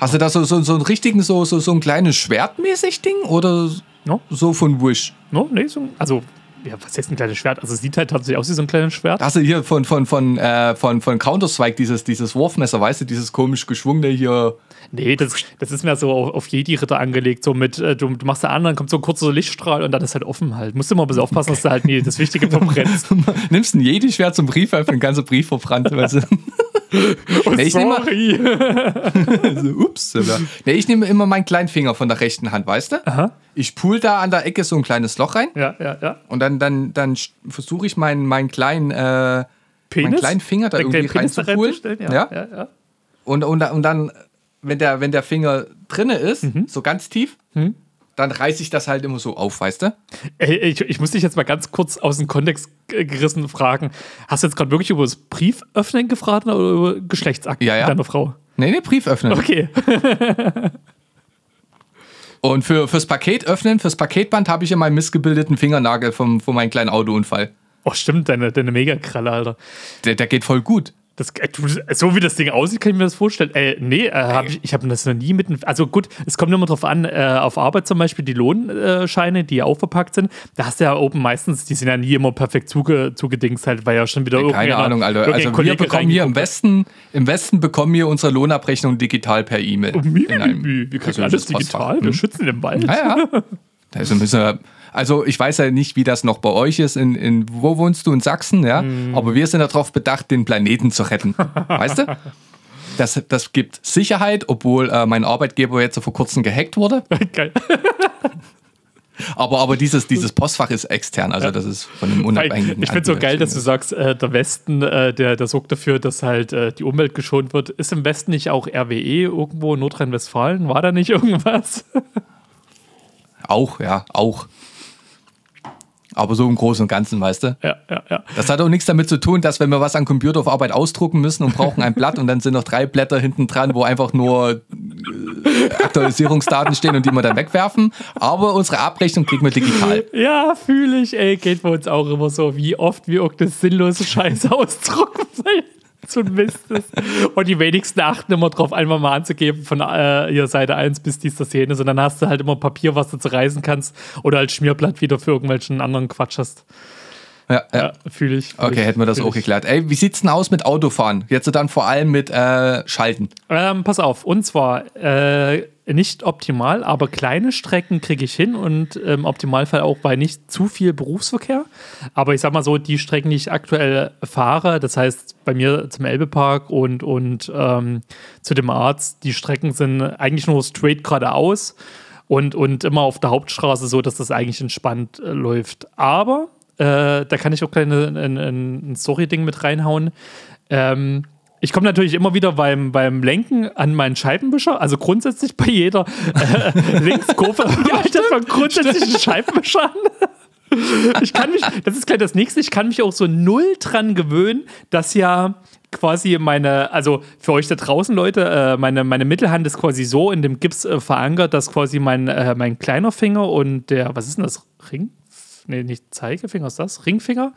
Hast du da so, so, so einen richtigen, so, so, so ein kleines Schwertmäßig Ding oder no? so von Wish? No, nee, so, also ja, was heißt ein kleines Schwert? Also es sieht halt tatsächlich aus wie so ein kleines Schwert. Hast du hier von, von, von, äh, von, von Counter-Strike dieses, dieses Wurfmesser, weißt du, dieses komisch geschwungene hier. Nee, das, das ist mehr so auf, auf Jedi-Ritter angelegt, so mit, äh, du, du, machst da an, dann kommt so ein kurzer Lichtstrahl und dann ist halt offen halt. Musst du immer ein bisschen aufpassen, dass du halt nie das Wichtige verbrennst. Nimmst ein Jedi-Schwert zum Brief öffnen, ganzer Brief verbrannt, weißt du. oh, nee, ich sorry. Nehme, so, ups. Nee, ich nehme immer meinen kleinen Finger von der rechten Hand, weißt du? Aha. Ich pool da an der Ecke so ein kleines Loch rein. Ja, ja, ja. Und dann, dann, dann versuche ich meinen, meinen kleinen äh, Penis? meinen kleinen Finger da irgendwie reinzupulen. Ja, ja. Ja, ja. Und, und, und dann, wenn der, wenn der Finger drinne ist, mhm. so ganz tief, mhm. Dann reiße ich das halt immer so auf, weißt du? Ey, ich, ich muss dich jetzt mal ganz kurz aus dem Kontext gerissen fragen. Hast du jetzt gerade wirklich über das Brieföffnen gefragt oder über Geschlechtsakt ja, ja. deiner Frau? Nee, nee, Brief öffnen. Okay. Und für, fürs Paket öffnen, fürs Paketband habe ich ja meinen missgebildeten Fingernagel vom, von meinem kleinen Autounfall. Oh, stimmt, deine, deine Megakralle, Alter. Der, der geht voll gut. Das, äh, so wie das Ding aussieht, kann ich mir das vorstellen. Äh, nee, äh, hab ich, ich habe das noch nie mit. Also gut, es kommt immer drauf an, äh, auf Arbeit zum Beispiel die Lohnscheine, die ja auch verpackt sind, da hast du ja oben meistens, die sind ja nie immer perfekt zuge, zugedingst, halt, weil ja schon wieder ja, Keine Ahnung, Alter. Also wir bekommen hier im Westen, im Westen bekommen wir unsere Lohnabrechnung digital per E-Mail. Oh, wir kriegen alles digital, hm? wir schützen den Wald. Ja, ja. Also müssen wir also ich weiß ja nicht, wie das noch bei euch ist. In, in wo wohnst du in Sachsen, ja? Mm. Aber wir sind darauf bedacht, den Planeten zu retten. weißt du? Das, das gibt Sicherheit, obwohl äh, mein Arbeitgeber jetzt vor kurzem gehackt wurde. Geil. Aber, aber dieses, dieses Postfach ist extern, also das ist von einem unabhängigen. Ich finde es so geil, dass du sagst, äh, der Westen, äh, der, der sorgt dafür, dass halt äh, die Umwelt geschont wird. Ist im Westen nicht auch RWE irgendwo in Nordrhein-Westfalen? War da nicht irgendwas? auch, ja, auch. Aber so im Großen und Ganzen, weißt du? Ja, ja, ja. Das hat auch nichts damit zu tun, dass wenn wir was am Computer auf Arbeit ausdrucken müssen und brauchen ein Blatt und dann sind noch drei Blätter hinten dran, wo einfach nur äh, Aktualisierungsdaten stehen und die wir dann wegwerfen. Aber unsere Abrechnung kriegen wir digital. Ja, fühle ich, ey. Geht bei uns auch immer so, wie oft wir irgendeine sinnlose Scheiße ausdrucken so ein Mist ist. Und die wenigsten achten immer drauf, einfach mal anzugeben von äh, hier Seite 1 bis dieser Szene. Und dann hast du halt immer Papier, was du zerreißen kannst oder als Schmierblatt wieder für irgendwelchen anderen Quatsch hast. Ja, ja. Ja, fühle ich. fühl Okay, ich, hätten wir das auch geklärt. Ey, wie sieht's denn aus mit Autofahren? Jetzt dann vor allem mit äh, Schalten. Ähm, pass auf, und zwar äh, nicht optimal, aber kleine Strecken kriege ich hin und im Optimalfall auch bei nicht zu viel Berufsverkehr. Aber ich sag mal so, die Strecken, die ich aktuell fahre, das heißt bei mir zum Elbepark und, und ähm, zu dem Arzt, die Strecken sind eigentlich nur straight geradeaus und, und immer auf der Hauptstraße so, dass das eigentlich entspannt äh, läuft. Aber äh, da kann ich auch kleine, ein, ein, ein Story-Ding mit reinhauen. Ähm, ich komme natürlich immer wieder beim, beim Lenken an meinen Scheibenwischer, also grundsätzlich bei jeder äh, Linkskurve ja, ich das mal grundsätzlich einen Scheibenwischer an. Ich kann mich, das ist gleich das nächste, ich kann mich auch so null dran gewöhnen, dass ja quasi meine, also für euch da draußen, Leute, äh, meine, meine Mittelhand ist quasi so in dem Gips äh, verankert, dass quasi mein, äh, mein kleiner Finger und der, was ist denn das, Ring? Nee, nicht Zeigefinger, ist das? Ringfinger?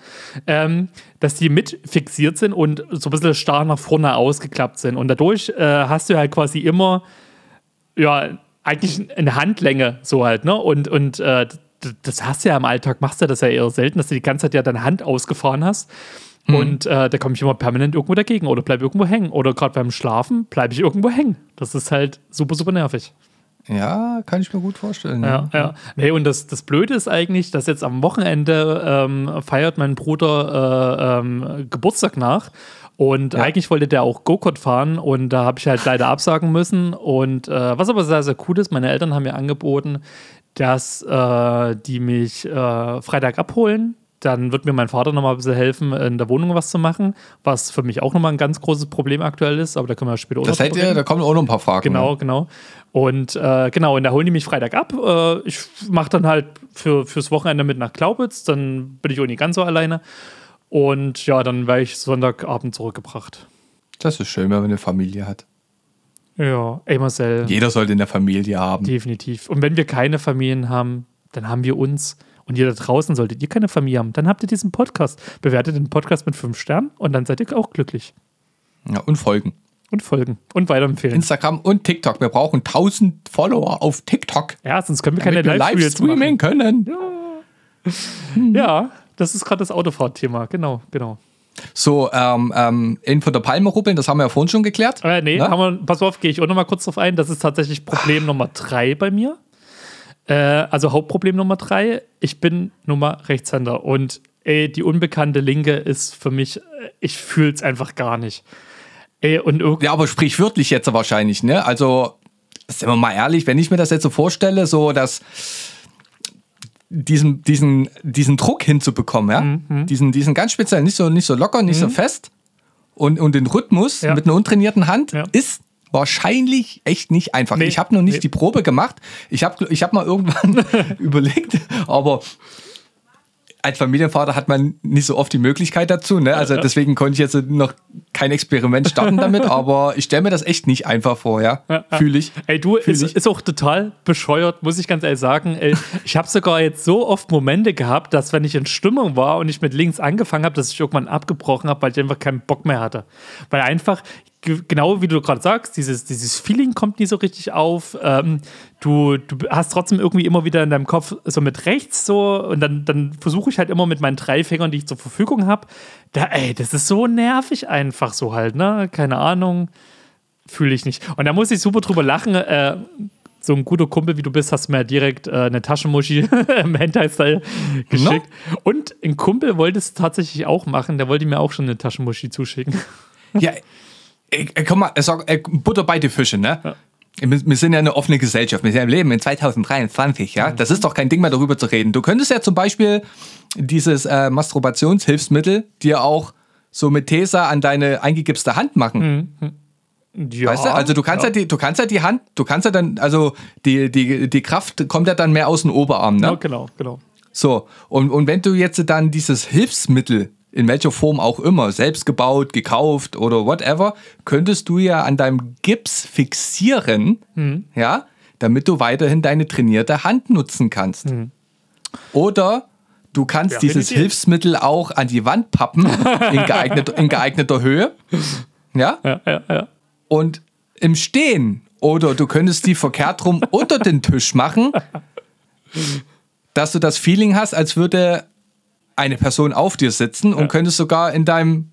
Ähm, dass die mit fixiert sind und so ein bisschen starr nach vorne ausgeklappt sind. Und dadurch äh, hast du halt quasi immer, ja, eigentlich eine Handlänge so halt, ne? Und, und äh, das hast du ja im Alltag, machst du das ja eher selten, dass du die ganze Zeit ja deine Hand ausgefahren hast. Und äh, da komme ich immer permanent irgendwo dagegen oder bleib irgendwo hängen. Oder gerade beim Schlafen bleibe ich irgendwo hängen. Das ist halt super, super nervig. Ja, kann ich mir gut vorstellen. Ja, ja. Nee, und das, das Blöde ist eigentlich, dass jetzt am Wochenende ähm, feiert mein Bruder äh, ähm, Geburtstag nach. Und Ja. eigentlich wollte der auch Go-Kart fahren und da habe ich halt leider absagen müssen. Und äh, was aber sehr, sehr cool ist, meine Eltern haben mir angeboten, dass äh, die mich äh, Freitag abholen. Dann wird mir mein Vater nochmal ein bisschen helfen, in der Wohnung was zu machen, was für mich auch nochmal ein ganz großes Problem aktuell ist, aber da können wir später auch Das seid ihr, da kommen auch noch ein paar Fragen. Genau, genau. Und äh, genau, und da holen die mich Freitag ab. Äh, ich mache dann halt für, fürs Wochenende mit nach Glaubitz, dann bin ich auch nicht ganz so alleine. Und ja, dann werde ich Sonntagabend zurückgebracht. Das ist schön, wenn man eine Familie hat. Ja, ey Marcel, Jeder sollte eine Familie haben. definitiv. Und wenn wir keine Familien haben, dann haben wir uns. Und ihr da draußen solltet ihr keine Familie haben, dann habt ihr diesen Podcast. Bewertet den Podcast mit fünf Sternen und dann seid ihr auch glücklich. Ja, und folgen. Und folgen und weiterempfehlen. Instagram und TikTok. Wir brauchen 1000 Follower auf TikTok. ja, sonst können wir keine wir live Live-Streams machen. streamen können. Ja, das ist gerade das Autofahrtthema. Genau, genau. So, ähm, ähm, in von der Palme ruppeln, das haben wir ja vorhin schon geklärt. Äh, nee, Ne? haben wir, pass auf, gehe ich auch noch mal kurz drauf ein. Das ist tatsächlich Problem Nummer drei bei mir. Äh, also Hauptproblem Nummer drei. Ich bin Nummer Rechtshänder und ey, die unbekannte Linke ist für mich, äh, ich fühle es einfach gar nicht. Ey, und. Ja, aber sprichwörtlich jetzt wahrscheinlich, ne? Also, sind wir mal ehrlich, wenn ich mir das jetzt so vorstelle, so dass diesen, diesen, diesen Druck hinzubekommen, ja? Mhm, Diesen, diesen ganz speziell, nicht so, nicht so locker, nicht so fest und, und den Rhythmus Ja. mit einer untrainierten Hand Ja. ist wahrscheinlich echt nicht einfach. Nee. Ich habe noch nicht Nee. die Probe gemacht. Ich habe ich hab mal irgendwann überlegt, aber als Familienvater hat man nicht so oft die Möglichkeit dazu. Ne? Also deswegen konnte ich jetzt noch kein Experiment starten damit, aber ich stelle mir das echt nicht einfach vor, ja. Fühle ich. Ey, du, ist, ist auch total bescheuert, muss ich ganz ehrlich sagen. Ey, ich habe sogar jetzt so oft Momente gehabt, dass wenn ich in Stimmung war und ich mit links angefangen habe, dass ich irgendwann abgebrochen habe, weil ich einfach keinen Bock mehr hatte. Weil einfach, genau wie du gerade sagst, dieses, dieses Feeling kommt nie so richtig auf. Ähm, du, du hast trotzdem irgendwie immer wieder in deinem Kopf so mit rechts so und dann, dann versuche ich halt immer mit meinen drei Fingern, die ich zur Verfügung habe. Da, ey, das ist so nervig einfach so halt, ne? Keine Ahnung fühle ich nicht. Und da muss ich super drüber lachen. Äh, so ein guter Kumpel wie du bist, hast mir direkt äh, eine Taschenmuschi im Hentai-Style geschickt. Und ein Kumpel wollte es tatsächlich auch machen. Der wollte mir auch schon eine Taschenmuschi zuschicken. Ja, ey, ey, komm mal, sag, ey, Butter bei die Fische, ne? Wir, wir sind ja eine offene Gesellschaft. Wir sind ja im Leben in 2023, ja. Das ist doch kein Ding mehr, darüber zu reden. Du könntest ja zum Beispiel dieses äh, Masturbationshilfsmittel dir auch so mit Tesa an deine eingegipste Hand machen. Ja, Weißt du? Also du kannst ja. die, du kannst ja die Hand, du kannst ja dann, also die, die, die Kraft kommt ja dann mehr aus dem Oberarm, ne? Ja, genau, genau. So, und, und wenn du jetzt dann dieses Hilfsmittel, in welcher Form auch immer, selbst gebaut, gekauft oder whatever, könntest du ja an deinem Gips fixieren, ja, damit du weiterhin deine trainierte Hand nutzen kannst. Oder du kannst Ja, dieses. Hilfsmittel auch an die Wand pappen, in, geeigneter, in geeigneter Höhe, ja, Ja, ja, ja. und im Stehen. Oder du könntest die verkehrt rum unter den Tisch machen, dass du das Feeling hast, als würde eine Person auf dir sitzen und könntest sogar in deinem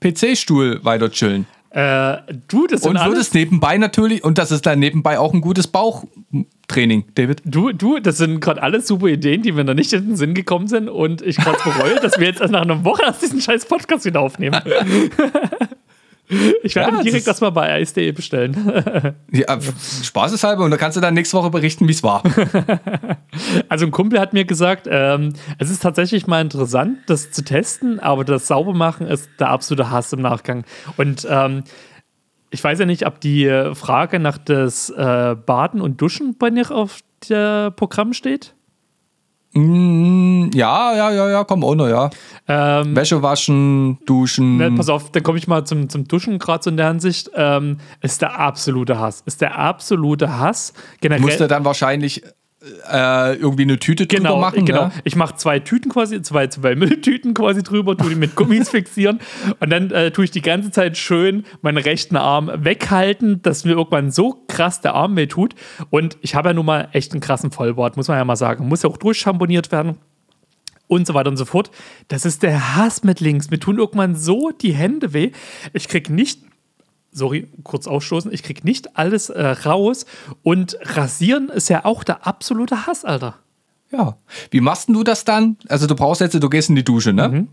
PC-Stuhl weiter chillen. Äh, du, das sind Und alles, würdest nebenbei natürlich, und das ist dann nebenbei auch ein gutes Bauchtraining, David. du, du, das sind gerade alles super Ideen, die mir noch nicht in den Sinn gekommen sind und ich gerade bereue, dass wir jetzt erst nach einer Woche erst diesen scheiß Podcast wieder aufnehmen. Ich werde Ja, direkt das- erstmal bei ice.de bestellen. Ja, Spaßeshalber, und da kannst du dann nächste Woche berichten, wie es war. Also ein Kumpel hat mir gesagt, ähm, es ist tatsächlich mal interessant, das zu testen, aber das Saubermachen ist der absolute Hass im Nachgang. Und ähm, ich weiß ja nicht, ob die Frage nach das äh, Baden und Duschen bei dir auf der Programm steht. Mm, ja, ja, ja, ja, komm, ohne, ja. Ähm, Wäsche waschen, duschen. Ne, pass auf, dann komme ich mal zum, zum Duschen, gerade so in der Hinsicht. Ähm, ist der absolute Hass. Ist der absolute Hass. Generell, Musst du dann wahrscheinlich äh, irgendwie eine Tüte genau, drüber machen. genau. Ne? Ich mache zwei Tüten quasi, zwei, zwei Mülltüten quasi drüber, tue die mit Gummis fixieren und dann äh, tue ich die ganze Zeit schön meinen rechten Arm weghalten, dass mir irgendwann so krass der Arm weh tut. Und ich habe ja nun mal echt einen krassen Vollbart, muss man ja mal sagen. Muss ja auch durchschamponiert werden und so weiter und so fort. Das ist der Hass mit links. Mir tun irgendwann so die Hände weh. Ich krieg nicht, sorry, kurz ausstoßen, ich krieg nicht alles äh, raus. Und rasieren ist ja auch der absolute Hass, Alter. Ja. Wie machst denn du das dann? Also du brauchst jetzt, du gehst in die Dusche, ne? Mhm.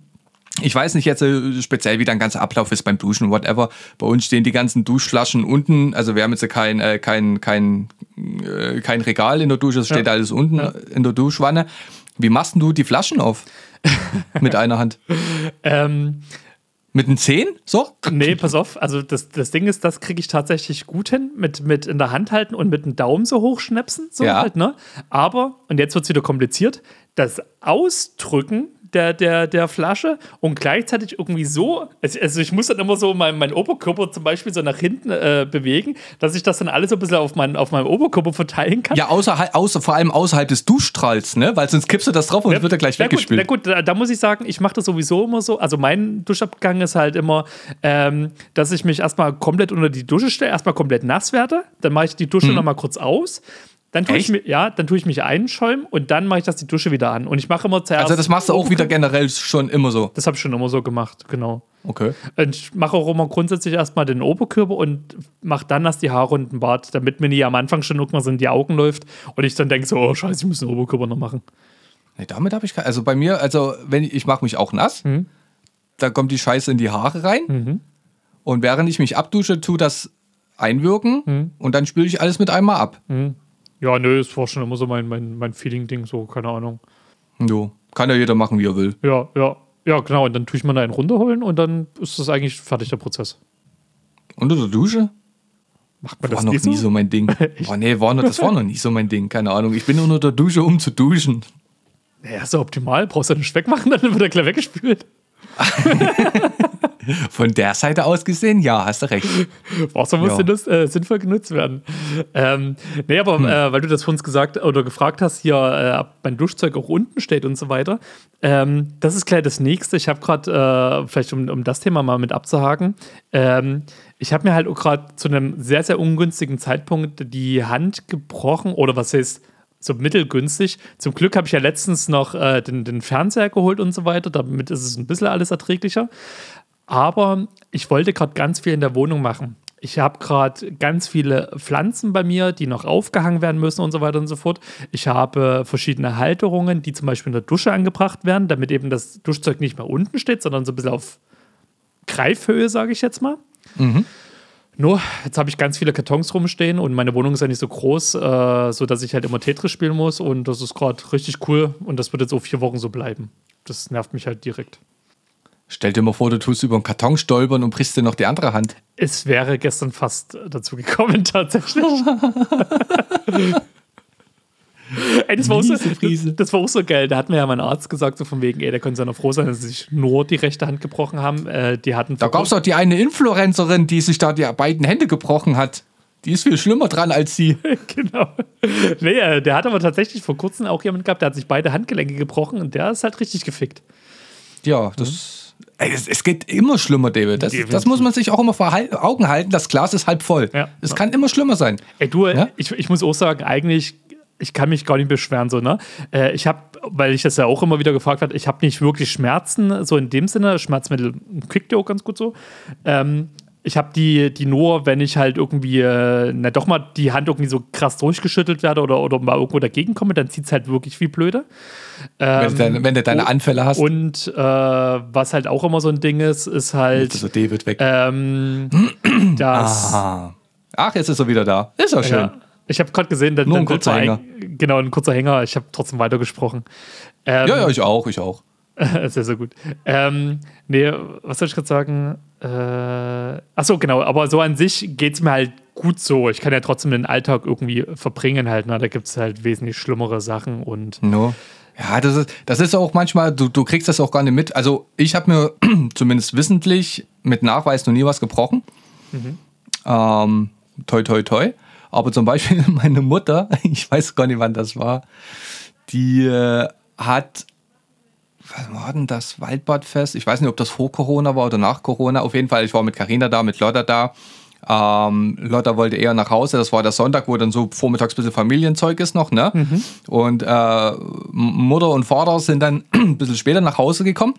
Ich weiß nicht jetzt äh, speziell, wie dein ganzer Ablauf ist beim Duschen, whatever. Bei uns stehen die ganzen Duschflaschen unten. Also wir haben jetzt kein, äh, kein, kein, äh, kein Regal in der Dusche, es steht Ja. alles unten in der Duschwanne. Wie machst du die Flaschen auf? Mit einer Hand. Ähm, Mit den Zehen? So? nee, pass auf. Also das, das Ding ist, das kriege ich tatsächlich gut hin. Mit, mit in der Hand halten und mit dem Daumen so hochschnäpsen. So Ja. halt, ne? Aber, und jetzt wird es wieder kompliziert, das Ausdrücken der, der, der Flasche und gleichzeitig irgendwie so, also also ich muss dann immer so meinen mein Oberkörper zum Beispiel so nach hinten äh, bewegen, dass ich das dann alles so ein bisschen auf, mein, auf meinem Oberkörper verteilen kann. Ja, außerhalb, außer, vor allem außerhalb des Duschstrahls, ne? Weil sonst kippst du das drauf und wird er gleich na gut, weggespült. na gut, da, da muss ich sagen, ich mache das sowieso immer so. Also mein Duschabgang ist halt immer, ähm, dass ich mich erstmal komplett unter die Dusche stelle, erstmal komplett nass werde, dann mache ich die Dusche noch mal kurz aus. Dann tue ich, Echt? mi- ja, dann tue ich mich einschäumen und dann mache ich das die Dusche wieder an. Und ich mache immer zuerst. Also das machst du auch wieder generell schon immer so. Das habe ich schon immer so gemacht, genau. Okay. Und ich mache auch immer grundsätzlich erstmal den Oberkörper und mache dann erst die Haare und den Bart, damit mir nie am Anfang schon irgendwann so in die Augen läuft und ich dann denke so, oh scheiße, ich muss den Oberkörper noch machen. Nee, damit habe ich kein, also bei mir, also wenn ich, ich mache mich auch nass, Mhm. da kommt die Scheiße in die Haare rein und während ich mich abdusche, tu das einwirken Mhm. und dann spüle ich alles mit einmal ab. Ja, nö, das war schon immer so mein, mein, mein Feeling-Ding, so, keine Ahnung. Jo, kann ja jeder machen, wie er will. Ja, ja, ja, genau. Und dann tue ich mir da einen runterholen und dann ist das eigentlich fertig, der Prozess. Unter der Dusche? Macht man War das noch nie so mein Ding. Oh, nee, war noch, das war noch nie so mein Ding, keine Ahnung. Ich bin unter der Dusche, um zu duschen. Ja, ist ja optimal. Brauchst du nicht wegmachen, dann wird er gleich weggespült. Von der Seite aus gesehen, ja, hast du recht. Wasser muss Ja. sinnlos- äh, sinnvoll genutzt werden. Ähm, nee, aber äh, weil du das vorhin gesagt oder gefragt hast, hier, äh, ob mein Duschzeug auch unten steht und so weiter. Ähm, das ist gleich das nächste. Ich habe gerade, äh, vielleicht um, um das Thema mal mit abzuhaken, ähm, ich habe mir halt auch gerade zu einem sehr, sehr ungünstigen Zeitpunkt die Hand gebrochen oder was heißt, so mittelgünstig. Zum Glück habe ich ja letztens noch äh, den, den Fernseher geholt und so weiter. Damit ist es ein bisschen alles erträglicher. Aber ich wollte gerade ganz viel in der Wohnung machen. Ich habe gerade ganz viele Pflanzen bei mir, die noch aufgehangen werden müssen und so weiter und so fort. Ich habe verschiedene Halterungen, die zum Beispiel in der Dusche angebracht werden, damit eben das Duschzeug nicht mehr unten steht, sondern so ein bisschen auf Greifhöhe, sage ich jetzt mal. Nur, jetzt habe ich ganz viele Kartons rumstehen und meine Wohnung ist ja nicht so groß, äh, sodass ich halt immer Tetris spielen muss und das ist gerade richtig cool und das wird jetzt so vier Wochen so bleiben. Das nervt mich halt direkt. Stell dir mal vor, du tust über einen Karton stolpern und brichst dir noch die andere Hand. Es wäre gestern fast dazu gekommen, tatsächlich. ey, das, war auch so, das, das war auch so geil. Da hat mir ja mein Arzt gesagt, so von wegen, ey, der könnte seiner froh sein, dass sie sich nur die rechte Hand gebrochen haben. Äh, die hatten Da gab es doch die eine Influencerin, die sich da die beiden Hände gebrochen hat. Die ist viel schlimmer dran als sie. genau. Nee, äh, der hat aber tatsächlich vor kurzem auch jemand gehabt, der hat sich beide Handgelenke gebrochen und der ist halt richtig gefickt. Ja, das. Ey, es, es geht immer schlimmer, David. Das, das muss man sich auch immer vor Augen halten. Das Glas ist halb voll. Ja. Es kann immer schlimmer sein. Ey, du, Ja? ich, ich muss auch sagen, eigentlich ich kann mich gar nicht beschweren, so, ne? Äh, ich habe, weil ich das ja auch immer wieder gefragt habe, ich habe nicht wirklich Schmerzen, so in dem Sinne. Schmerzmittel kriegt ihr auch ganz gut so. Ähm, ich habe die, die nur, wenn ich halt irgendwie, äh, na doch mal die Hand irgendwie so krass durchgeschüttelt werde oder, oder mal irgendwo dagegen komme, dann zieht es halt wirklich wie blöde. wenn, du Ähm, deine, wenn du deine Anfälle hast. und äh, was halt auch immer so ein Ding ist, ist halt, also David weg. ähm, dass. Ah. Ach, jetzt ist er wieder da. Ist ja schön. Ja. Ich habe gerade gesehen, der, Nur ein kurzer Hänger. ein- Genau, ein kurzer Hänger. Ich habe trotzdem weitergesprochen. Ähm, Ja, ja, ich auch, ich auch. sehr, sehr gut. Ähm, nee, was soll ich gerade sagen? Äh, achso, genau, aber so an sich geht es mir halt gut so. Ich kann ja trotzdem den Alltag irgendwie verbringen halt. Ne? Da gibt es halt wesentlich schlimmere Sachen und No. Ja, das ist, das ist auch manchmal, du, du kriegst das auch gar nicht mit. Also ich habe mir zumindest wissentlich mit Nachweis noch nie was gebrochen. Ähm, toi, toi, toi. Aber zum Beispiel meine Mutter, ich weiß gar nicht, wann das war, die äh, hat, was war denn das, Waldbadfest? Ich weiß nicht, ob das vor Corona war oder nach Corona. Auf jeden Fall, ich war mit Carina da, mit Lotta da. Ähm, Lotta wollte eher nach Hause. Das war der Sonntag, wo dann so vormittags ein bisschen Familienzeug ist noch. Ne? Und äh, Mutter und Vater sind dann ein bisschen später nach Hause gekommen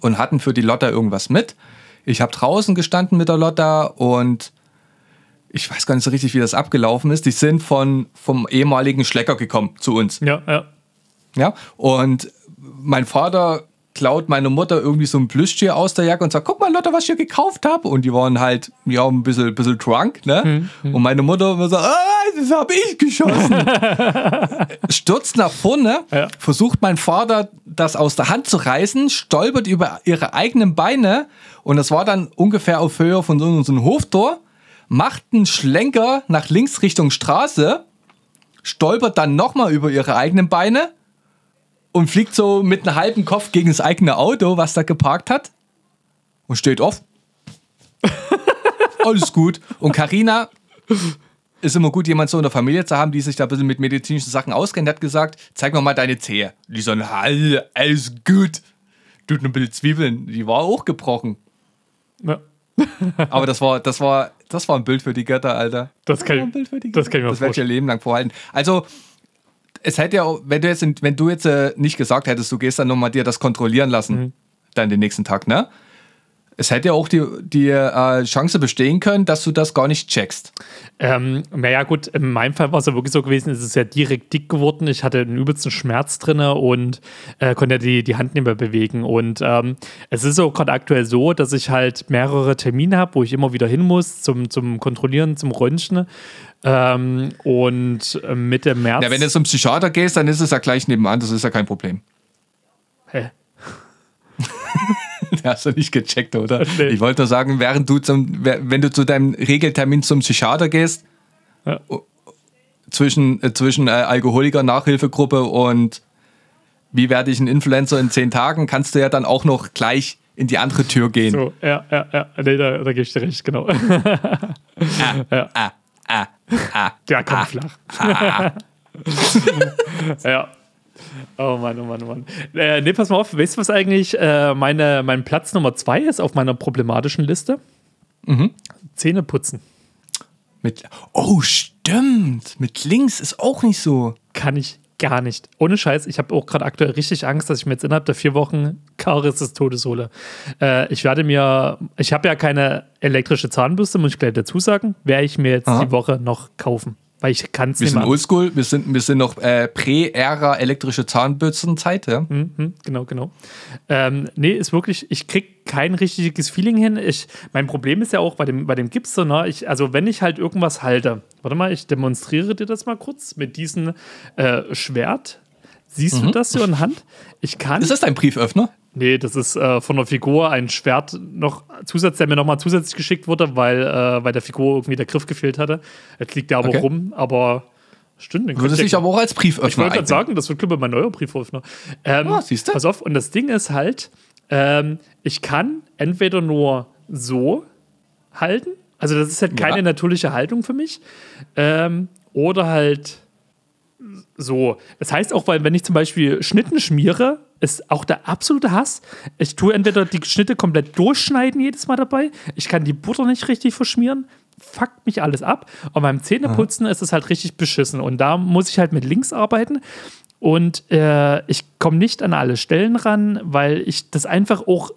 und hatten für die Lotta irgendwas mit. Ich habe draußen gestanden mit der Lotta und ich weiß gar nicht so richtig, wie das abgelaufen ist. Die sind von, vom ehemaligen Schlecker gekommen zu uns. ja, ja. Ja, und mein Vater klaut meine Mutter irgendwie so ein Plüschtier aus der Jacke und sagt, guck mal, Lotta, was ich hier gekauft habe. Und die waren halt, ja, ein bisschen, bisschen drunk, ne? Und meine Mutter immer so, ah, das habe ich geschossen. Stürzt nach vorne, Ja. versucht mein Vater, das aus der Hand zu reißen, stolpert über ihre eigenen Beine und das war dann ungefähr auf Höhe von so, so einem Hoftor, macht einen Schlenker nach links Richtung Straße, stolpert dann nochmal über ihre eigenen Beine und fliegt so mit einem halben Kopf gegen das eigene Auto, was da geparkt hat und steht auf. Alles gut. Und Karina ist immer gut, jemand so in der Familie zu haben, die sich da ein bisschen mit medizinischen Sachen auskennt. Hat gesagt, zeig mir mal deine Zehe. Die so, "Hall, alles gut. Tut ein bisschen Zwiebeln. Die war auch gebrochen. ja. Aber das war, das war, das war ein Bild für die Götter, Alter. Das kann, war ein Bild für die das kann ich mir Das werde ich ihr. Leben lang vorhalten. Also, es hätte ja wenn du jetzt, wenn du jetzt äh, nicht gesagt hättest, du gehst dann nochmal dir das kontrollieren lassen, Mhm. dann den nächsten Tag, ne? Es hätte ja auch die, die äh, Chance bestehen können, dass du das gar nicht checkst. Ähm, naja, gut, in meinem Fall war es ja wirklich so gewesen, es ist ja direkt dick geworden. Ich hatte einen übelsten Schmerz drin und äh, konnte ja die, die Hand nicht mehr bewegen. Und ähm, es ist auch gerade aktuell so, dass ich halt mehrere Termine habe, wo ich immer wieder hin muss zum, zum Kontrollieren, zum Röntgen. Ähm, und äh, Mitte März. Ja, wenn du zum Psychiater gehst, dann ist es ja gleich nebenan, das ist ja kein Problem. Hä? Hast du nicht gecheckt, oder? Nee. Ich wollte nur sagen, während du zum, wenn du zu deinem Regeltermin zum Psychiater gehst, Ja. zwischen, äh, zwischen äh, Alkoholiker-Nachhilfegruppe und wie werde ich ein Influencer in zehn Tagen, kannst du ja dann auch noch gleich in die andere Tür gehen. So, ja, ja, ja. Nee, da, da gebe ich dir recht, genau. ja. Ah, ah, ah. Der kommt flach. ja. Oh Mann, oh Mann, oh Mann. Äh, nee, pass mal auf, weißt du, was eigentlich äh, meine, mein Platz Nummer zwei ist auf meiner problematischen Liste? Zähne putzen. Mit, oh, stimmt. Mit links ist auch nicht so. Kann ich gar nicht. Ohne Scheiß, ich habe auch gerade aktuell richtig Angst, dass ich mir jetzt innerhalb der vier Wochen Karies des Todes hole. Äh, ich werde mir, ich habe ja keine elektrische Zahnbürste, muss ich gleich dazu sagen, werde ich mir jetzt Aha. die Woche noch kaufen. Weil ich kann es Wir nicht sind mehr. oldschool, wir sind, wir sind noch äh, Prä-Ära elektrische Zahnbürstenzeit. Ja? Mhm, genau, genau. Ähm, nee, ist wirklich, ich krieg kein richtiges Feeling hin. Ich, mein Problem ist ja auch bei dem, bei dem Gips, so, ne? ich, also wenn ich halt irgendwas halte, warte mal, ich demonstriere dir das mal kurz mit diesem äh, Schwert. Siehst du das so in Hand? Ich kann. Ist das dein Brieföffner? Nee, das ist äh, von der Figur ein Schwert noch Zusatz, der mir nochmal zusätzlich geschickt wurde, weil, äh, weil der Figur irgendwie der Griff gefehlt hatte. Jetzt liegt der aber Okay. rum, aber stimmt, den Würde könnte ich sich ja- aber auch als Brieföffner ich wollte gerade sagen, das wird, glaube ich, mein neuer Brieföffner. Ähm, Ah, siehste? Pass auf, und das Ding ist halt, ähm, ich kann entweder nur so halten, also das ist halt keine Ja. natürliche Haltung für mich, ähm, oder halt so. Das heißt auch, weil wenn ich zum Beispiel Schnitten schmiere, ist auch der absolute Hass. Ich tue entweder die Schnitte komplett durchschneiden jedes Mal dabei, ich kann die Butter nicht richtig verschmieren, fuckt mich alles ab. Und beim Zähneputzen ist es halt richtig beschissen. Und da muss ich halt mit links arbeiten. Und äh, ich komme nicht an alle Stellen ran, weil ich das einfach auch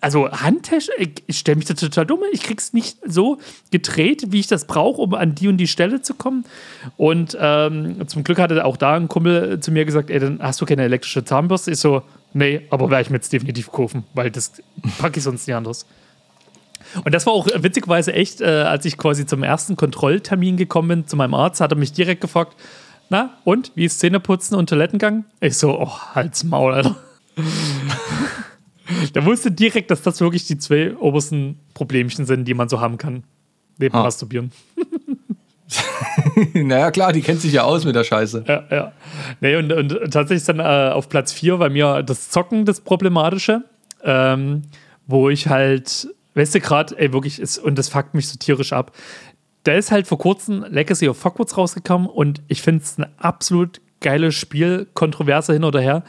also Handtechnisch, ich stelle mich da total dumm. Ich krieg's nicht so gedreht, wie ich das brauche, um an die und die Stelle zu kommen. Und ähm, zum Glück hatte auch da ein Kumpel zu mir gesagt, ey, dann hast du keine elektrische Zahnbürste. Ich so, nee, aber werde ich mir jetzt definitiv kaufen, weil das packe ich sonst nicht anders. Und das war auch witzigerweise echt, äh, als ich quasi zum ersten Kontrolltermin gekommen bin zu meinem Arzt, hat er mich direkt gefragt, na und, wie ist Zähneputzen und Toilettengang? Ich so, oh, halt's Maul, Alter. Der wusste direkt, dass das wirklich die zwei obersten Problemchen sind, die man so haben kann. Neben Ah. Masturbieren. naja, klar, die kennt sich ja aus mit der Scheiße. Ja, ja. Nee, und, und tatsächlich ist dann äh, auf Platz 4 bei mir das Zocken das Problematische, ähm, wo ich halt, weißt du, gerade, ey, wirklich, ist, und das fuckt mich so tierisch ab. Da ist halt vor kurzem Legacy of Hogwarts rausgekommen und ich finde es ein absolut geiles Spiel, kontroverse hin oder her.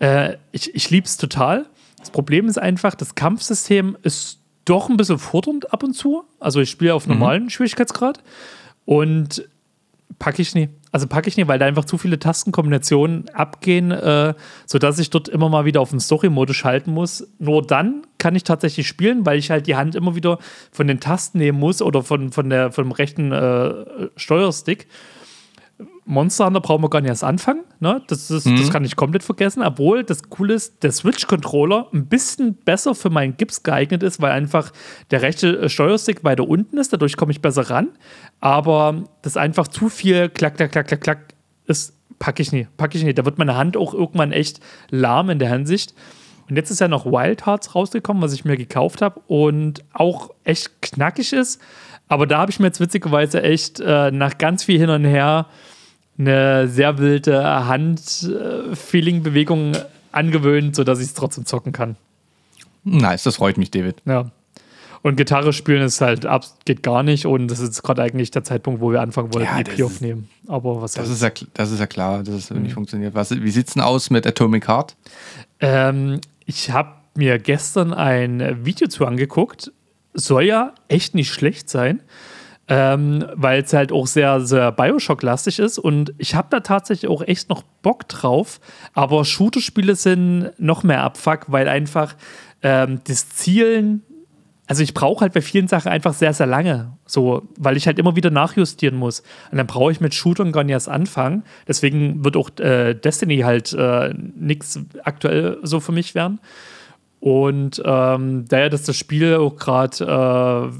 Äh, ich ich liebe es total. Das Problem ist einfach, das Kampfsystem ist doch ein bisschen fordernd ab und zu. Also ich spiele auf normalen Schwierigkeitsgrad und packe ich nie. Also packe ich nie, weil da einfach zu viele Tastenkombinationen abgehen, äh, sodass ich dort immer mal wieder auf den Story-Modus schalten muss. Nur dann kann ich tatsächlich spielen, weil ich halt die Hand immer wieder von den Tasten nehmen muss oder von, von der, vom rechten äh, Steuerstick. Monster Hunter brauchen wir gar nicht erst anfangen. Ne? Das, ist, das kann ich komplett vergessen. Obwohl das Coole ist, der Switch-Controller ein bisschen besser für meinen Gips geeignet ist, weil einfach der rechte äh, Steuerstick weiter unten ist. Dadurch komme ich besser ran. Aber das einfach zu viel klack, klack, klack, klack, klack ist, packe ich nie. Packe ich nie. Da wird meine Hand auch irgendwann echt lahm in der Hinsicht. Und jetzt ist ja noch Wild Hearts rausgekommen, was ich mir gekauft habe und auch echt knackig ist. Aber da habe ich mir jetzt witzigerweise echt äh, nach ganz viel hin und her eine sehr wilde Hand-Feeling-Bewegung angewöhnt, sodass ich es trotzdem zocken kann. Nice, das freut mich, David. Ja. Und Gitarre spielen ist halt ab, geht gar nicht und das ist gerade eigentlich der Zeitpunkt, wo wir anfangen wollen, Ja, EP aufnehmen. Aber was Das ist ja, das ist ja klar, dass es nicht funktioniert. Was, wie sieht's denn aus mit Atomic Heart? Ähm, ich habe mir gestern ein Video zu angeguckt. Soll ja echt nicht schlecht sein, ähm, weil es halt auch sehr, sehr Bioshock-lastig ist. Und ich habe da tatsächlich auch echt noch Bock drauf. Aber Shooter-Spiele sind noch mehr Abfuck, weil einfach ähm, das Zielen. Also ich brauche halt bei vielen Sachen einfach sehr, sehr lange. So, weil ich halt immer wieder nachjustieren muss. Und dann brauche ich mit Shootern gar nicht erst anfangen. Deswegen wird auch äh, Destiny halt äh, nichts aktuell so für mich werden. Und ähm, daher, dass das Spiel auch gerade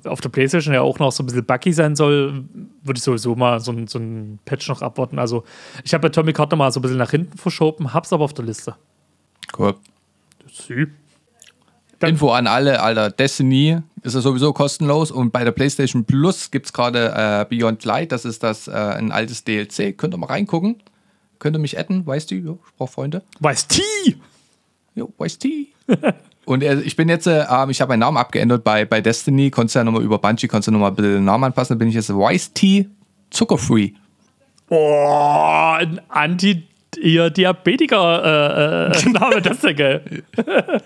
äh, auf der Playstation ja auch noch so ein bisschen buggy sein soll, würde ich sowieso mal so, ein- so ein Patch noch abwarten. Also ich habe Atomic Heart noch mal so ein bisschen nach hinten verschoben, hab's aber auf der Liste. Cool. Sü. Dann- Info an alle, Alter. Destiny ist ja sowieso kostenlos und bei der PlayStation Plus gibt es gerade äh, Beyond Light. Das ist das äh, ein altes DLC. Könnt ihr mal reingucken. Könnt ihr mich adden, weißt du? Jo, ich brauche Freunde. Weiß T! Jo, weißt du? und ich bin jetzt, äh, ähm, ich habe meinen Namen abgeändert bei, bei Destiny. Konntest ja nochmal über Bungie, konntest du nochmal bisschen den Namen anpassen. Dann bin ich jetzt Wise T Zuckerfree. Oh, ein Anti-Diabetiker-Name, äh, äh, Name, das ist ja geil.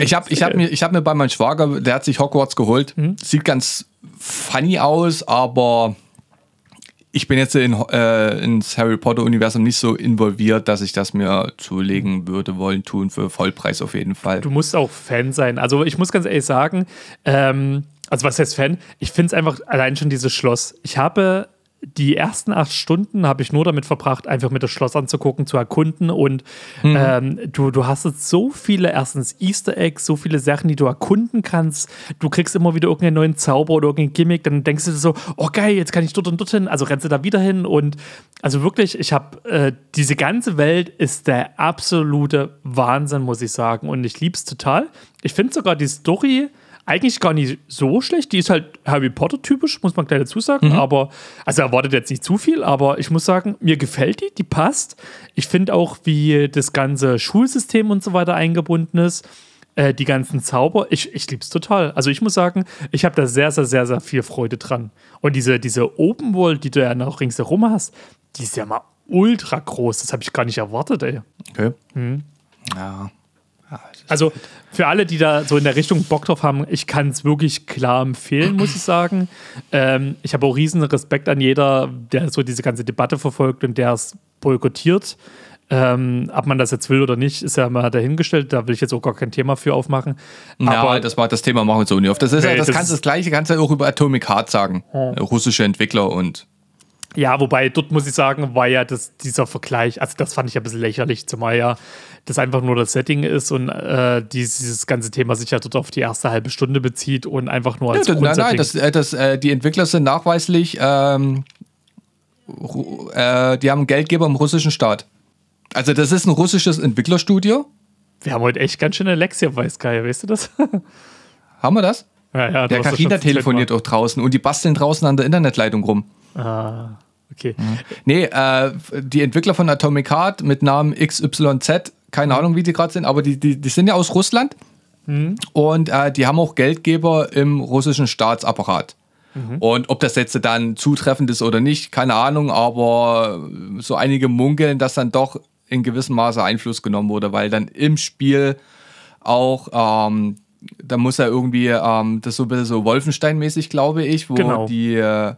Ich habe ich hab mir, ich hab mir bei meinem Schwager, der hat sich Hogwarts geholt. Sieht ganz funny aus, aber ich bin jetzt in, äh, ins Harry Potter-Universum nicht so involviert, dass ich das mir zulegen würde, wollen, tun, für Vollpreis auf jeden Fall. Du musst auch Fan sein. Also ich muss ganz ehrlich sagen, ähm, also was heißt Fan? Ich finde es einfach allein schon dieses Schloss. Ich habe die ersten acht Stunden habe ich nur damit verbracht, einfach mit das Schloss anzugucken, zu erkunden. Und ähm, du, du hast jetzt so viele, erstens Easter Eggs, so viele Sachen, die du erkunden kannst. Du kriegst immer wieder irgendeinen neuen Zauber oder irgendein Gimmick, dann denkst du dir so, oh geil, jetzt kann ich dort und dorthin, also rennst du da wieder hin. Und also wirklich, ich habe, äh, diese ganze Welt ist der absolute Wahnsinn, muss ich sagen. Und ich liebe es total. Ich finde sogar die Story eigentlich gar nicht so schlecht. Die ist halt Harry Potter typisch, muss man gleich dazu sagen. Aber, also erwartet jetzt nicht zu viel, aber ich muss sagen, mir gefällt die, die passt. Ich finde auch, wie das ganze Schulsystem und so weiter eingebunden ist. Äh, die ganzen Zauber, ich, ich liebe es total. Also ich muss sagen, ich habe da sehr, sehr, sehr, sehr viel Freude dran. Und diese, diese Open World, die du ja noch ringsherum hast, die ist ja mal ultra groß. Das habe ich gar nicht erwartet, ey. Okay. Ja. Ja, Also für alle, die da so in der Richtung Bock drauf haben, ich kann es wirklich klar empfehlen, muss ich sagen. Ähm, ich habe auch riesen Respekt an jeder, der so diese ganze Debatte verfolgt und der es boykottiert. Ähm, ob man das jetzt will oder nicht, ist ja mal dahingestellt. Da will ich jetzt auch gar kein Thema für aufmachen. Ja, Aber das, war, das Thema machen wir so nicht auf. Das, ist ja, Nee, das, das kannst, das gleiche kannst du ja auch über Atomic Heart sagen. Russische Entwickler und Ja, wobei dort muss ich sagen, war ja das, dieser Vergleich, also das fand ich ja ein bisschen lächerlich, zumal ja das einfach nur das Setting ist und äh, dieses ganze Thema sich ja dort auf die erste halbe Stunde bezieht und einfach nur als Ja, nein, nein, das, äh, das, äh, die Entwickler sind nachweislich, ähm, äh, die haben Geldgeber im russischen Staat. Also das ist ein russisches Entwicklerstudio. Wir haben heute echt ganz schöne Lex hier, weiß Kai, weißt du das? Haben wir das? ja, ja, Der Karina telefoniert auch draußen und die basteln draußen an der Internetleitung rum. Ah, okay. Nee, äh, die Entwickler von Atomic Heart mit Namen XYZ, keine Ahnung, wie die gerade sind, aber die, die, die sind ja aus Russland und äh, die haben auch Geldgeber im russischen Staatsapparat. Und ob das jetzt dann zutreffend ist oder nicht, keine Ahnung, aber so einige munkeln, dass dann doch in gewissem Maße Einfluss genommen wurde, weil dann im Spiel auch, ähm, da muss er irgendwie, ähm, das ist so ein bisschen so Wolfenstein-mäßig, glaube ich, wo Genau. die, äh,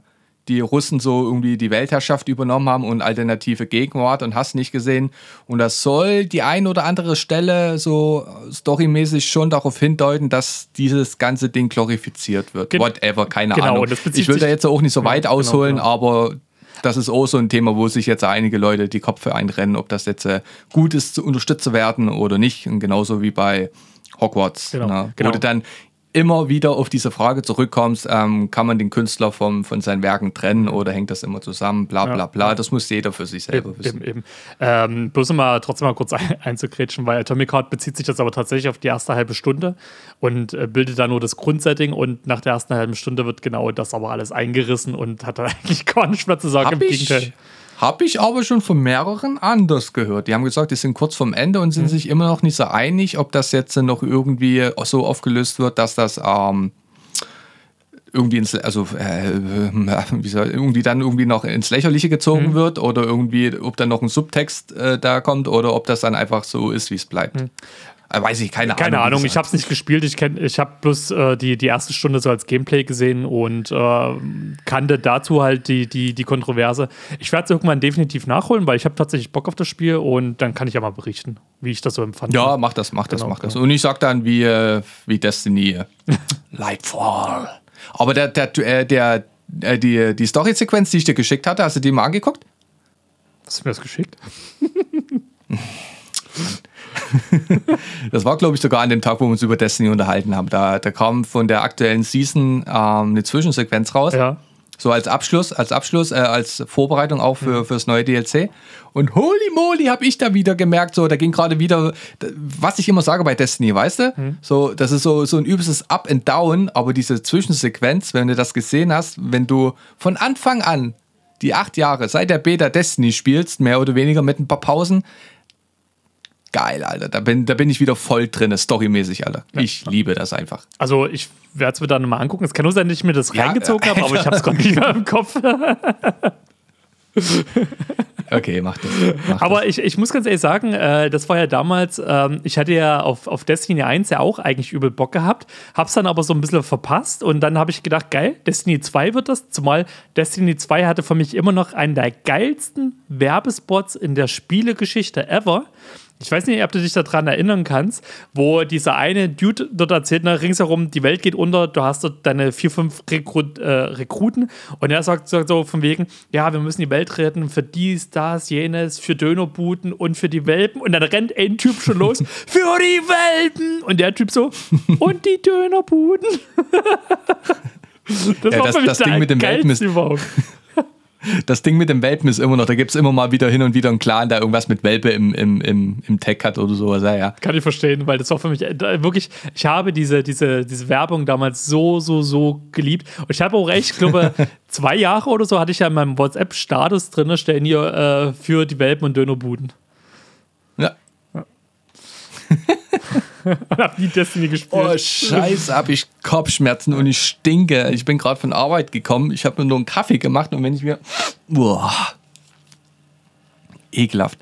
die Russen so irgendwie die Weltherrschaft übernommen haben und alternative Gegenwart und hast nicht gesehen. Und das soll die ein oder andere Stelle so storymäßig schon darauf hindeuten, dass dieses ganze Ding glorifiziert wird. Gen- Whatever, keine Genau, Ahnung. Ich will da jetzt auch nicht so weit genau, ausholen, genau. aber das ist auch so ein Thema, wo sich jetzt einige Leute die Köpfe einrennen, ob das jetzt äh, gut ist, zu unterstützt zu werden oder nicht. Und genauso wie bei Hogwarts, Genau, ne? genau. wo du dann immer wieder auf diese Frage zurückkommst, ähm, kann man den Künstler vom, von seinen Werken trennen oder hängt das immer zusammen, bla bla bla. Das muss jeder für sich selber Eben, wissen. eben, eben. Ähm, bloß um mal trotzdem mal kurz ein, einzugrätschen, weil Atomic Heart bezieht sich jetzt aber tatsächlich auf die erste halbe Stunde und äh, bildet da nur das Grundsetting und nach der ersten halben Stunde wird genau das aber alles eingerissen und hat dann eigentlich gar nicht mehr zu sagen. Hab ich, hab ich aber schon von mehreren anders gehört. Die haben gesagt, die sind kurz vorm Ende und sind Mhm. sich immer noch nicht so einig, ob das jetzt noch irgendwie so aufgelöst wird, dass das ähm, irgendwie ins, also äh, wie soll, irgendwie dann irgendwie noch ins Lächerliche Mhm. gezogen wird oder irgendwie, ob dann noch ein Subtext äh, da kommt oder ob das dann einfach so ist, wie es bleibt. Äh, weiß ich, keine, Mhm. Keine Ahnung. Ahnung, ich habe es nicht gespielt. Ich, kenn, ich habe bloß äh, die, die erste Stunde so als Gameplay gesehen und äh, kannte dazu halt die, die, die Kontroverse. Ich werde es irgendwann definitiv nachholen, weil ich habe tatsächlich Bock auf das Spiel und dann kann ich ja mal berichten, wie ich das so empfand. Ja, mach das, mach das, Genau, mach das. Und ich sag dann wie, äh, wie Destiny äh, Lightfall. Aber der, der, äh, der, äh, die, die Story-Sequenz, die ich dir geschickt hatte, hast du die mal angeguckt? Hast du mir das geschickt? Das war, glaube ich, sogar an dem Tag, wo wir uns über Destiny unterhalten haben. Da, da kam von der aktuellen Season ähm, eine Zwischensequenz raus. Ja. So als Abschluss, als Abschluss, äh, als Vorbereitung auch für, fürs neue DLC. Und holy moly, habe ich da wieder gemerkt, so, da ging gerade wieder, was ich immer sage bei Destiny, weißt du? So, das ist so, so ein übelstes Up and Down, aber diese Zwischensequenz, wenn du das gesehen hast, wenn du von Anfang an die acht Jahre seit der Beta Destiny spielst, mehr oder weniger mit ein paar Pausen, geil, Alter. Da bin, da bin ich wieder voll drin, storymäßig, Alter. Ich liebe das einfach. Also ich werde es mir dann nochmal angucken. Es kann nur sein, dass ich mir das Ja, reingezogen habe, aber ich habe es gerade nicht mehr im Kopf. Okay, mach das. Mach Aber ich, ich muss ganz ehrlich sagen, äh, das war ja damals, ähm, ich hatte ja auf, auf Destiny 1 ja auch eigentlich übel Bock gehabt, hab's dann aber so ein bisschen verpasst und dann habe ich gedacht, geil, Destiny 2 wird das, zumal Destiny 2 hatte für mich immer noch einen der geilsten Werbespots in der Spielegeschichte ever. Ich weiß nicht, ob du dich daran erinnern kannst, wo dieser eine Dude dort erzählt, na, ringsherum, die Welt geht unter, du hast dort deine vier, fünf Rekrut, äh, Rekruten und er sagt, sagt so von wegen, ja, wir müssen die Welt retten für dies, das, jenes, für Dönerbuten und für die Welpen und dann rennt ein Typ schon los, für die Welpen und der Typ so, und die Dönerbuden. das Ja, war das- das Ding mit dem Welpen ist- überhaupt. Das Ding mit dem Welpen ist immer noch, da gibt es immer mal wieder hin und wieder einen Clan, der irgendwas mit Welpe im, im, im, im Tech hat oder sowas. Ja, ja. Kann ich verstehen, weil das war für mich äh, wirklich, ich habe diese, diese, diese Werbung damals so, so, so geliebt. Und ich habe auch echt, ich glaube, zwei Jahre oder so hatte ich ja in meinem WhatsApp-Status drin, stellen hier äh, für die Welpen und Dönerbuden. ja. Und hab nie Destiny gespielt. Oh, scheiße, hab ich Kopfschmerzen und ich stinke. Ich bin gerade von Arbeit gekommen. Ich habe mir nur einen Kaffee gemacht und wenn ich mir. Boah. Ekelhaft.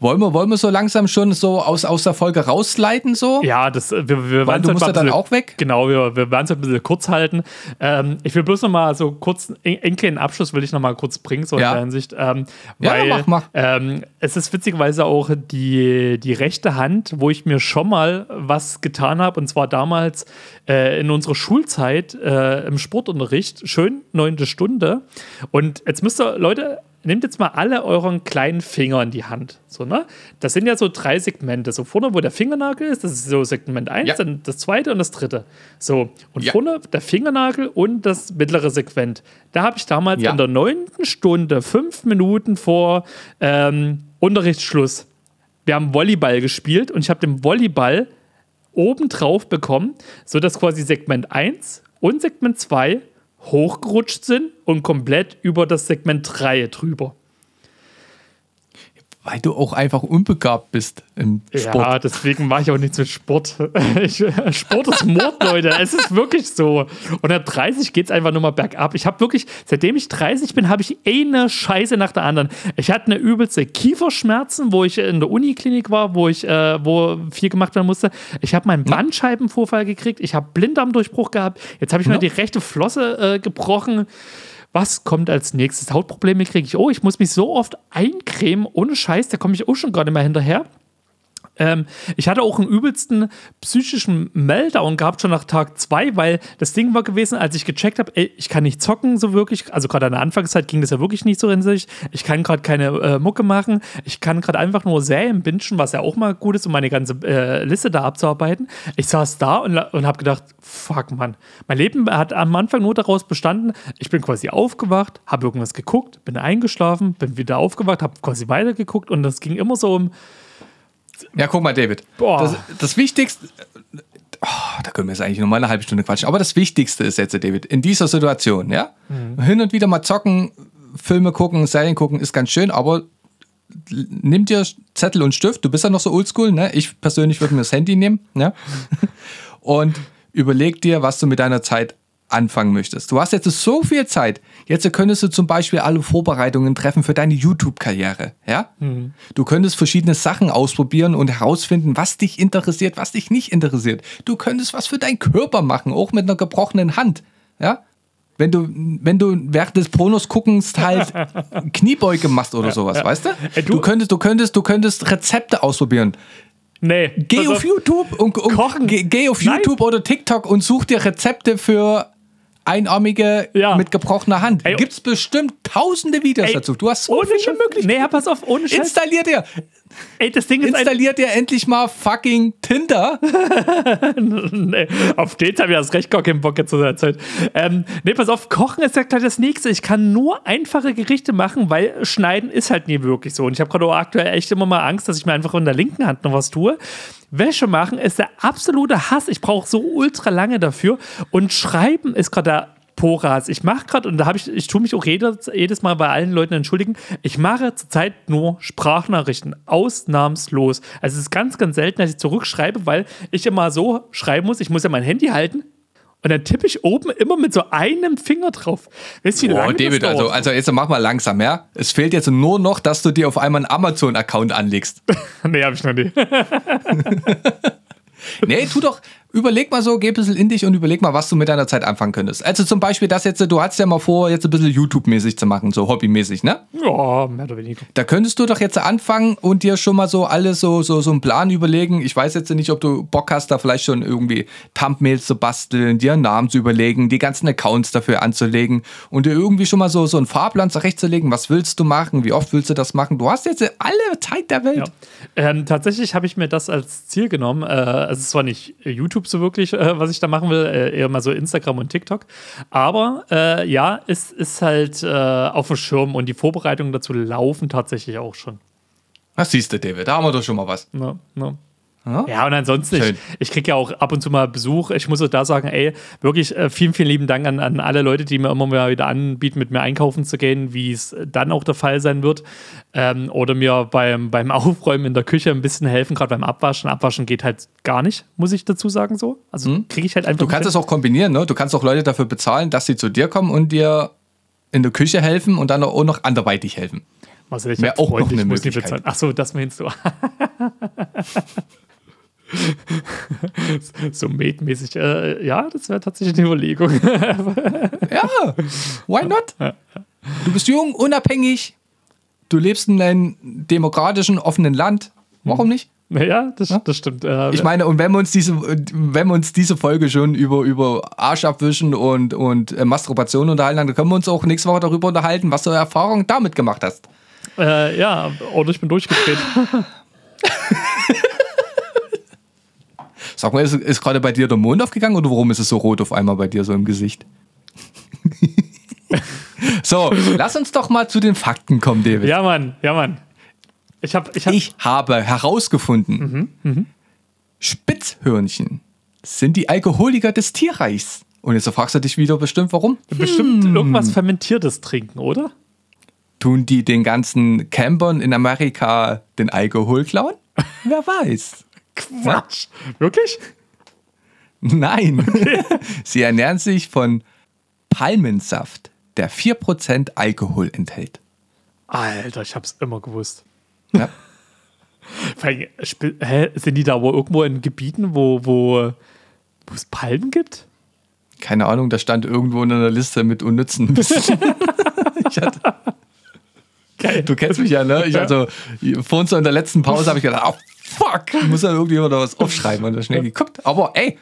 Wollen wir, wollen wir so langsam schon so aus, aus der Folge rausleiten so? Ja, das, wir, wir Weil du musst ja dann auch weg? Genau, wir, wir werden es ein bisschen kurz halten. Ähm, ich will bloß noch mal so kurz, einen kleinen Abschluss will ich noch mal kurz bringen, so Ja. in der Hinsicht. Ähm, Ja, weil mach, mach. Ähm, es ist witzigerweise auch die, die rechte Hand, wo ich mir schon mal was getan habe, und zwar damals äh, in unserer Schulzeit äh, im Sportunterricht, schön neunte Stunde. Und jetzt müsst ihr, Leute, nehmt jetzt mal alle euren kleinen Finger in die Hand. So, ne? Das sind ja so drei Segmente. So vorne, wo der Fingernagel ist, das ist so Segment 1, Ja. dann das zweite und das dritte. So, und Ja. vorne der Fingernagel und das mittlere Segment. Da habe ich damals Ja. in der neunten Stunde, fünf Minuten vor ähm, Unterrichtsschluss, wir haben Volleyball gespielt und ich habe den Volleyball oben drauf bekommen, sodass quasi Segment 1 und Segment 2 hochgerutscht sind und komplett über das Segment 3 drüber. Weil du auch einfach unbegabt bist im Ja, Sport. deswegen mache ich auch nichts mit Sport. Ich, Sport ist Mord, Leute. Es ist wirklich so. Und ab 30 geht es einfach nur mal bergab. Ich habe wirklich, seitdem ich 30 bin, habe ich eine Scheiße nach der anderen. Ich hatte eine übelste Kieferschmerzen, wo ich in der Uniklinik war, wo ich, äh, wo viel gemacht werden musste. Ich habe meinen Bandscheibenvorfall gekriegt. Ich habe Blinddarmdurchbruch gehabt. Jetzt habe ich mir Ja. die rechte Flosse äh, gebrochen. Was kommt als nächstes? Hautprobleme kriege ich. Oh, ich muss mich so oft eincremen. Ohne Scheiß, da komme ich auch schon gerade mal hinterher. Ähm, ich hatte auch einen übelsten psychischen Meltdown gehabt, schon nach Tag zwei, weil das Ding war gewesen, als ich gecheckt habe, ich kann nicht zocken so wirklich. Also gerade an der Anfangszeit ging das ja wirklich nicht so in sich. Ich kann gerade keine äh, Mucke machen. Ich kann gerade einfach nur Serien bingen, was ja auch mal gut ist, um meine ganze äh, Liste da abzuarbeiten. Ich saß da und, und habe gedacht, fuck, Mann. Mein Leben hat am Anfang nur daraus bestanden, ich bin quasi aufgewacht, habe irgendwas geguckt, bin eingeschlafen, bin wieder aufgewacht, habe quasi weitergeguckt und das ging immer so um, Ja, guck mal, David. Boah. Das, das Wichtigste. Oh, da können wir jetzt eigentlich nur mal eine halbe Stunde quatschen. Aber das Wichtigste ist jetzt, David, in dieser Situation, ja, hin und wieder mal zocken, Filme gucken, Serien gucken, ist ganz schön, aber nimm dir Zettel und Stift. Du bist ja noch so oldschool, ne? Ich persönlich würde mir das Handy nehmen, ne? Und überleg dir, was du mit deiner Zeit anfangen möchtest. Du hast jetzt so viel Zeit. Jetzt könntest du zum Beispiel alle Vorbereitungen treffen für deine YouTube-Karriere. Ja? Du könntest verschiedene Sachen ausprobieren und herausfinden, was dich interessiert, was dich nicht interessiert. Du könntest was für deinen Körper machen, auch mit einer gebrochenen Hand. Ja? Wenn du, wenn du während des Pornos guckens halt Kniebeuge machst oder sowas, weißt du? Ey, du- du könntest, du könntest, du könntest Rezepte ausprobieren. nee. Geh auf YouTube und, und Kochen. Geh, geh auf Nein. YouTube oder TikTok und such dir Rezepte für Einarmige Ja. mit gebrochener Hand. Ey, Gibt's bestimmt tausende Videos Ey, dazu. Du hast so ohne viele. Möglichkeiten. Nee, ja, pass auf, ohne Scheiß. Installier dir, Ey, das Ding ist ein, installier dir endlich mal fucking Tinder. nee, auf Dates habe ich erst recht gar keinen Bock jetzt zu der Zeit. Ähm, nee, pass auf, Kochen ist ja gleich das Nächste. Ich kann nur einfache Gerichte machen, weil Schneiden ist halt nie wirklich so. Und ich habe gerade aktuell echt immer mal Angst, dass ich mir einfach in der linken Hand noch was tue. Wäsche machen ist der absolute Hass. Ich brauche so ultra lange dafür. Und Schreiben ist gerade der Poras. Ich mache gerade, und da habe ich, ich tue mich auch jedes, jedes Mal bei allen Leuten entschuldigen, ich mache zurzeit nur Sprachnachrichten. Ausnahmslos. Also es ist ganz, ganz selten, dass ich zurückschreibe, weil ich immer so schreiben muss, ich muss ja mein Handy halten. Und dann tippe ich oben immer mit so einem Finger drauf. Weißt du, wie Oh, David, das also, also jetzt mach mal langsam, ja? Es fehlt jetzt nur noch, dass du dir auf einmal einen Amazon-Account anlegst. nee, habe ich noch nie. Nee, tu doch, überleg mal so, geh ein bisschen in dich und überleg mal, was du mit deiner Zeit anfangen könntest. Also zum Beispiel das jetzt, du hattest ja mal vor, jetzt ein bisschen YouTube-mäßig zu machen, so hobbymäßig, ne? Ja, mehr oder weniger. Da könntest du doch jetzt anfangen und dir schon mal so alles so, so, so einen Plan überlegen. Ich weiß jetzt nicht, ob du Bock hast, da vielleicht schon irgendwie Thumbnails zu basteln, dir einen Namen zu überlegen, die ganzen Accounts dafür anzulegen und dir irgendwie schon mal so, so einen Fahrplan zurechtzulegen. Was willst du machen? Wie oft willst du das machen? Du hast jetzt alle Zeit der Welt. Ja. Ähm, tatsächlich habe ich mir das als Ziel genommen. Äh, also es ist zwar nicht YouTube so wirklich, äh, was ich da machen will, äh, eher mal so Instagram und TikTok. Aber äh, ja, es ist halt äh, auf dem Schirm und die Vorbereitungen dazu laufen tatsächlich auch schon. Was siehst du, David? Da haben wir doch schon mal was. Ne, ne. Ja? Und ansonsten, Schön. ich, ich kriege ja auch ab und zu mal Besuch. Ich muss auch da sagen, ey, wirklich äh, vielen, vielen lieben Dank an, an alle Leute, die mir immer mal wieder anbieten, mit mir einkaufen zu gehen, wie es dann auch der Fall sein wird. Ähm, oder mir beim, beim Aufräumen in der Küche ein bisschen helfen, gerade beim Abwaschen. Abwaschen geht halt gar nicht, muss ich dazu sagen so. Also kriege ich halt einfach. Du kannst es auch kombinieren, ne? Du kannst auch Leute dafür bezahlen, dass sie zu dir kommen und dir in der Küche helfen und dann auch noch anderweitig helfen. Marcel, ich Wär hab auch noch eine muss Möglichkeit. bezahlen. Ach so, das meinst du. so mäßig. Äh, ja, das wäre tatsächlich eine Überlegung. Ja, why not? Du bist jung, unabhängig, du lebst in einem demokratischen, offenen Land. Warum nicht? ja, das, das stimmt. Äh, Ich meine, und wenn wir uns diese, wenn wir uns diese Folge schon über, über Arsch abwischen und, und äh, Masturbation unterhalten, dann können wir uns auch nächste Woche darüber unterhalten, was du Erfahrungen damit gemacht hast. äh, ja, und ich bin durchgedreht. Sag mal, ist, ist gerade bei dir der Mond aufgegangen oder warum ist es so rot auf einmal bei dir so im Gesicht? so, lass uns doch mal zu den Fakten kommen, David. ja, Mann, ja, Mann. Ich habe ich hab, Ich habe herausgefunden, Spitzhörnchen sind die Alkoholiker des Tierreichs. Und jetzt fragst du dich wieder bestimmt, warum? bestimmt Hm. irgendwas Fermentiertes trinken, oder? Tun die den ganzen Campern in Amerika den Alkohol klauen? Wer weiß. Quatsch. Wirklich? Nein. Sie ernähren sich von Palmensaft, der 4% Alkohol enthält. Alter, ich hab's immer gewusst. Ja. Vor allem, Hä, sind die da wohl irgendwo in Gebieten, wo, wo, wo es Palmen gibt? Keine Ahnung, da stand irgendwo in einer Liste mit unnützen. ich hatte, Geil. du kennst mich ja, ne? Ich also vorhin so in der letzten Pause habe ich gedacht, oh fuck, muss ja irgendjemand da was aufschreiben und da schnell geguckt. Aber ey,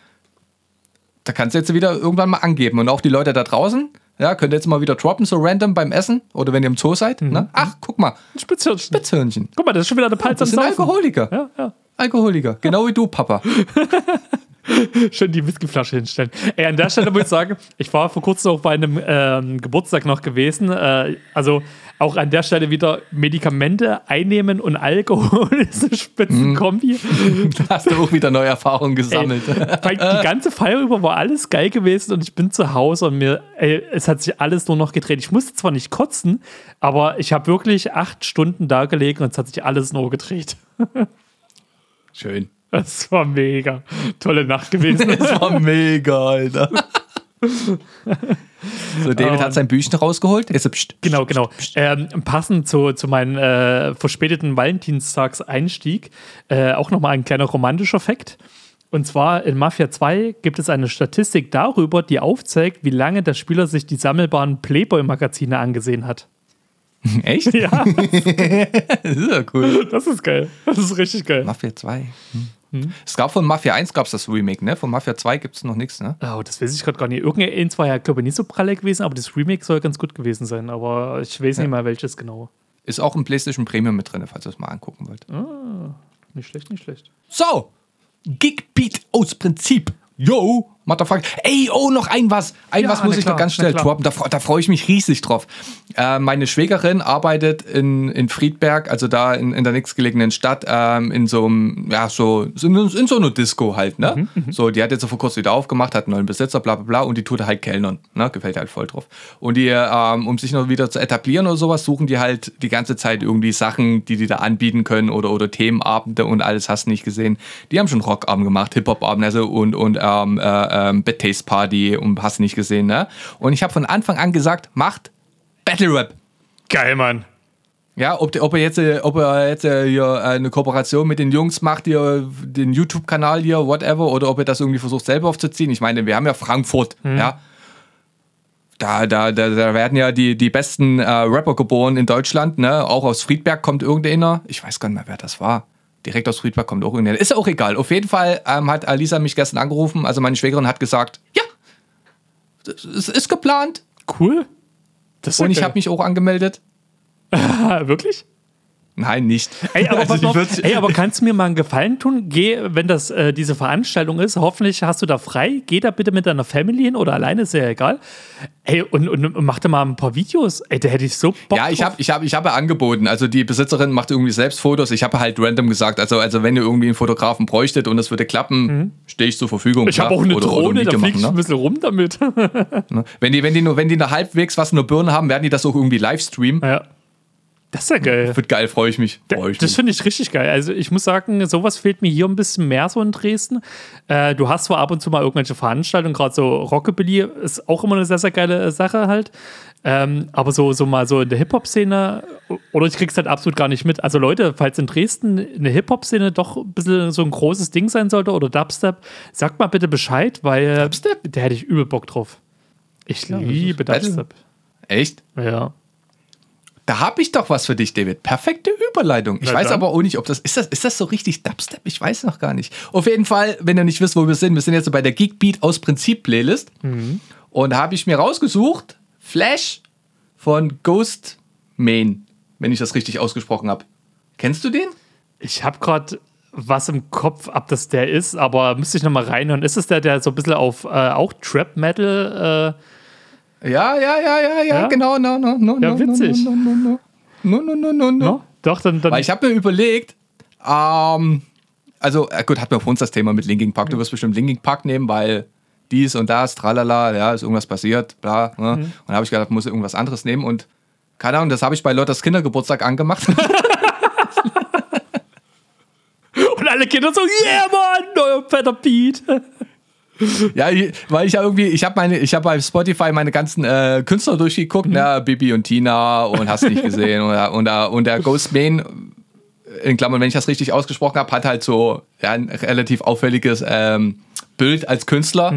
da kannst du jetzt wieder irgendwann mal angeben. Und auch die Leute da draußen, ja, könnt ihr jetzt mal wieder droppen, so random beim Essen oder wenn ihr im Zoo seid. Ne? Ach, guck mal, Ein Spitzhirnchen. Spitzhörnchen. Guck mal, das ist schon wieder eine Palz am Das sind Saufen. Alkoholiker. Ja, ja. Alkoholiker. Genau wie du, Papa. Schön die Whiskyflasche hinstellen. Ey, an der Stelle muss ich sagen, ich war vor kurzem auch bei einem ähm, Geburtstag noch gewesen. Äh, also auch an der Stelle wieder Medikamente einnehmen und Alkohol ist eine Spitzenkombi. Da hast du auch wieder neue Erfahrungen gesammelt. Weil die ganze Feier über war alles geil gewesen und ich bin zu Hause und mir, ey, es hat sich alles nur noch gedreht. Ich musste zwar nicht kotzen, aber ich habe wirklich acht Stunden da gelegen und es hat sich alles nur gedreht. Schön. Das war mega. Tolle Nacht gewesen. Das war mega, Alter. So, David hat sein Büchchen rausgeholt. Jetzt, pst, Genau, genau. Ähm, passend zu, zu meinem äh, verspäteten Valentinstagseinstieg äh, auch nochmal ein kleiner romantischer Fakt. Und zwar in Mafia 2 gibt es eine Statistik darüber, die aufzeigt, wie lange der Spieler sich die sammelbaren Playboy-Magazine angesehen hat. Echt? Ja, Das ist ja cool. das ist geil. Das ist richtig geil. Mafia 2. Hm. Es gab von Mafia 1 gab es das Remake, ne? Von Mafia 2 gibt es noch nichts, ne? Oh, das weiß ich gerade gar nicht. Irgendeins war ja, glaube ich, nicht so pralle gewesen, aber das Remake soll ganz gut gewesen sein. Aber ich weiß nicht mal, welches genau. Ist auch im PlayStation Premium mit drin, falls ihr es mal angucken wollt. Nicht schlecht, nicht schlecht. So, Gigbeat aus Prinzip. Yo, Motherfucker. Ey, oh, noch ein was. Ein Ja, was muss ich klar, noch ganz schnell droppen. Da, da freue ich mich riesig drauf. Äh, meine Schwägerin arbeitet in, in Friedberg, also da in, in der nächstgelegenen Stadt, ähm, in so einem, ja, so, in, in so einer Disco halt, ne? Mhm, so, die hat jetzt so vor kurzem wieder aufgemacht, hat einen neuen Besitzer, bla bla bla, und die tut halt Kellnern, ne? Gefällt halt voll drauf. Und die, ähm, um sich noch wieder zu etablieren oder sowas, suchen die halt die ganze Zeit irgendwie Sachen, die die da anbieten können oder, oder Themenabende und alles hast du nicht gesehen. Die haben schon Rockabend gemacht, Hip-Hop-Abend, also und, und ähm, äh, ähm, Bad Taste Party und hast nicht gesehen, ne? Und ich habe von Anfang an gesagt, macht Battle Rap. Geil, Mann. Ja, ob, ob er jetzt, äh, ob er jetzt äh, hier äh, eine Kooperation mit den Jungs macht, hier den YouTube-Kanal hier, whatever, oder ob er das irgendwie versucht selber aufzuziehen. Ich meine, wir haben ja Frankfurt, ja. Da, da, da, da werden ja die, die besten äh, Rapper geboren in Deutschland, ne? Auch aus Friedberg kommt irgendeiner. Ich weiß gar nicht mehr, wer das war. Direkt aus Friedberg kommt auch irgendeiner. Ist auch egal. Auf jeden Fall ähm, hat Alisa mich gestern angerufen. Also meine Schwägerin hat gesagt, ja, es ist geplant. Cool. Das Und ich habe mich auch angemeldet. Wirklich? Nein, nicht. Ey, aber, Also auf, ey, aber kannst du mir mal einen Gefallen tun? Geh, wenn das äh, diese Veranstaltung ist, hoffentlich hast du da frei. Geh da bitte mit deiner Family hin oder alleine, ist ja egal. Ey, und, und, und mach da mal ein paar Videos. Ey, da hätte ich so Bock Ja, ich habe ich hab, ich hab angeboten. Also die Besitzerin macht irgendwie selbst Fotos. Ich habe halt random gesagt, also, also wenn ihr irgendwie einen Fotografen bräuchtet und es würde klappen, stehe ich zur Verfügung. Mhm. Ich habe ja. auch eine Oder- oder Drohne, ein da fliege ich ein machen, bisschen rum damit. ne? Wenn die, wenn die nur, wenn die nur halbwegs was in der Birne haben, werden die das auch irgendwie live streamen. ja. Das ist ja geil. Wird geil, freue ich mich. Freu ich Das finde ich richtig geil. Also ich muss sagen, sowas fehlt mir hier ein bisschen mehr so in Dresden. Äh, du hast zwar ab und zu mal irgendwelche Veranstaltungen, gerade so Rockabilly ist auch immer eine sehr, sehr geile äh, Sache halt. Ähm, aber so, so mal so in der Hip-Hop-Szene, oder ich krieg's halt absolut gar nicht mit. Also Leute, falls in Dresden eine Hip-Hop-Szene doch ein bisschen so ein großes Ding sein sollte oder Dubstep, sagt mal bitte Bescheid, weil Dubstep? da hätte ich übel Bock drauf. Ich liebe. Dubstep. Echt? Ja. Da habe ich doch was für dich, David. Perfekte Überleitung. Ich Na weiß dann. aber auch nicht, ob das ist, das. ist das so richtig Dubstep? Ich weiß noch gar nicht. Auf jeden Fall, wenn ihr nicht wisst, wo wir sind, wir sind jetzt so bei der Geekbeat aus Prinzip Playlist. Und da habe ich mir rausgesucht Flash von Ghost Main, wenn ich das richtig ausgesprochen habe. Kennst du den? Ich habe gerade was im Kopf, ob das der ist, aber müsste ich nochmal reinhören. Ist es der, der so ein bisschen auf äh, auch Trap Metal? Äh, ja, ja, ja, ja, ja, genau, no, no, no, ja, no, witzig. no, no, no, no, no, no, no, no. Doch, dann, dann. Weil ich habe mir überlegt, ähm, also gut, hat wir auf uns das Thema mit Linking Park. Du wirst bestimmt Linking Park nehmen, weil dies und das, tralala, ja, ist irgendwas passiert, bla. Ne? Mhm. Und dann habe ich gedacht, muss ich irgendwas anderes nehmen und keine Ahnung, das habe ich bei Lottas Kindergeburtstag angemacht. und alle Kinder so, yeah, Mann, neuer Peter Pete. ja, weil ich ja irgendwie, ich habe meine, ich habe bei Spotify meine ganzen äh, Künstler durchgeguckt, ne, Bibi und Tina und hast nicht gesehen und, der- und, und der Ghost Main, in Klammern, wenn ich das richtig ausgesprochen habe, hat halt so ja, ein relativ auffälliges ähm, Bild als Künstler.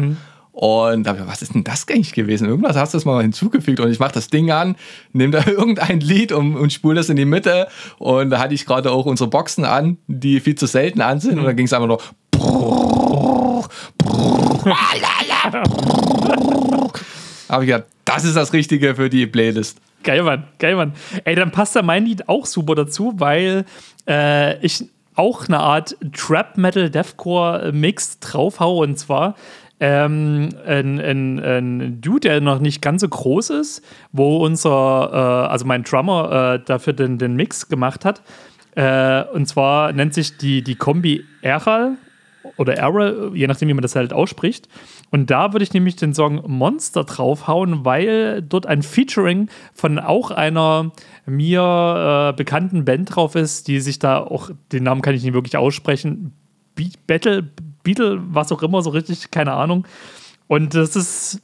Und da ich was ist denn das eigentlich gewesen? Irgendwas hast du das mal hinzugefügt und ich mache das Ding an, nehme da irgendein Lied und, und spule das in die Mitte. Und da hatte ich gerade auch unsere Boxen an, die viel zu selten an sind. Und da ging es einfach nur. Habe ich gedacht, das ist das Richtige für die Playlist. Geil, Mann, geil, Mann. Ey, dann passt da mein Lied auch super dazu, weil äh, ich auch eine Art Trap Metal Deathcore Mix draufhaue und zwar ähm, ein, ein, ein Dude, der noch nicht ganz so groß ist, wo unser, äh, also mein Drummer äh, dafür den, den Mix gemacht hat. Äh, und zwar nennt sich die, die Kombi Eral oder Errol, je nachdem, wie man das halt ausspricht. Und da würde ich nämlich den Song Monster draufhauen, weil dort ein Featuring von auch einer mir äh, bekannten Band drauf ist, die sich da auch, den Namen kann ich nicht wirklich aussprechen, Be Battle, Beatle, was auch immer, so richtig, keine Ahnung. Und das ist,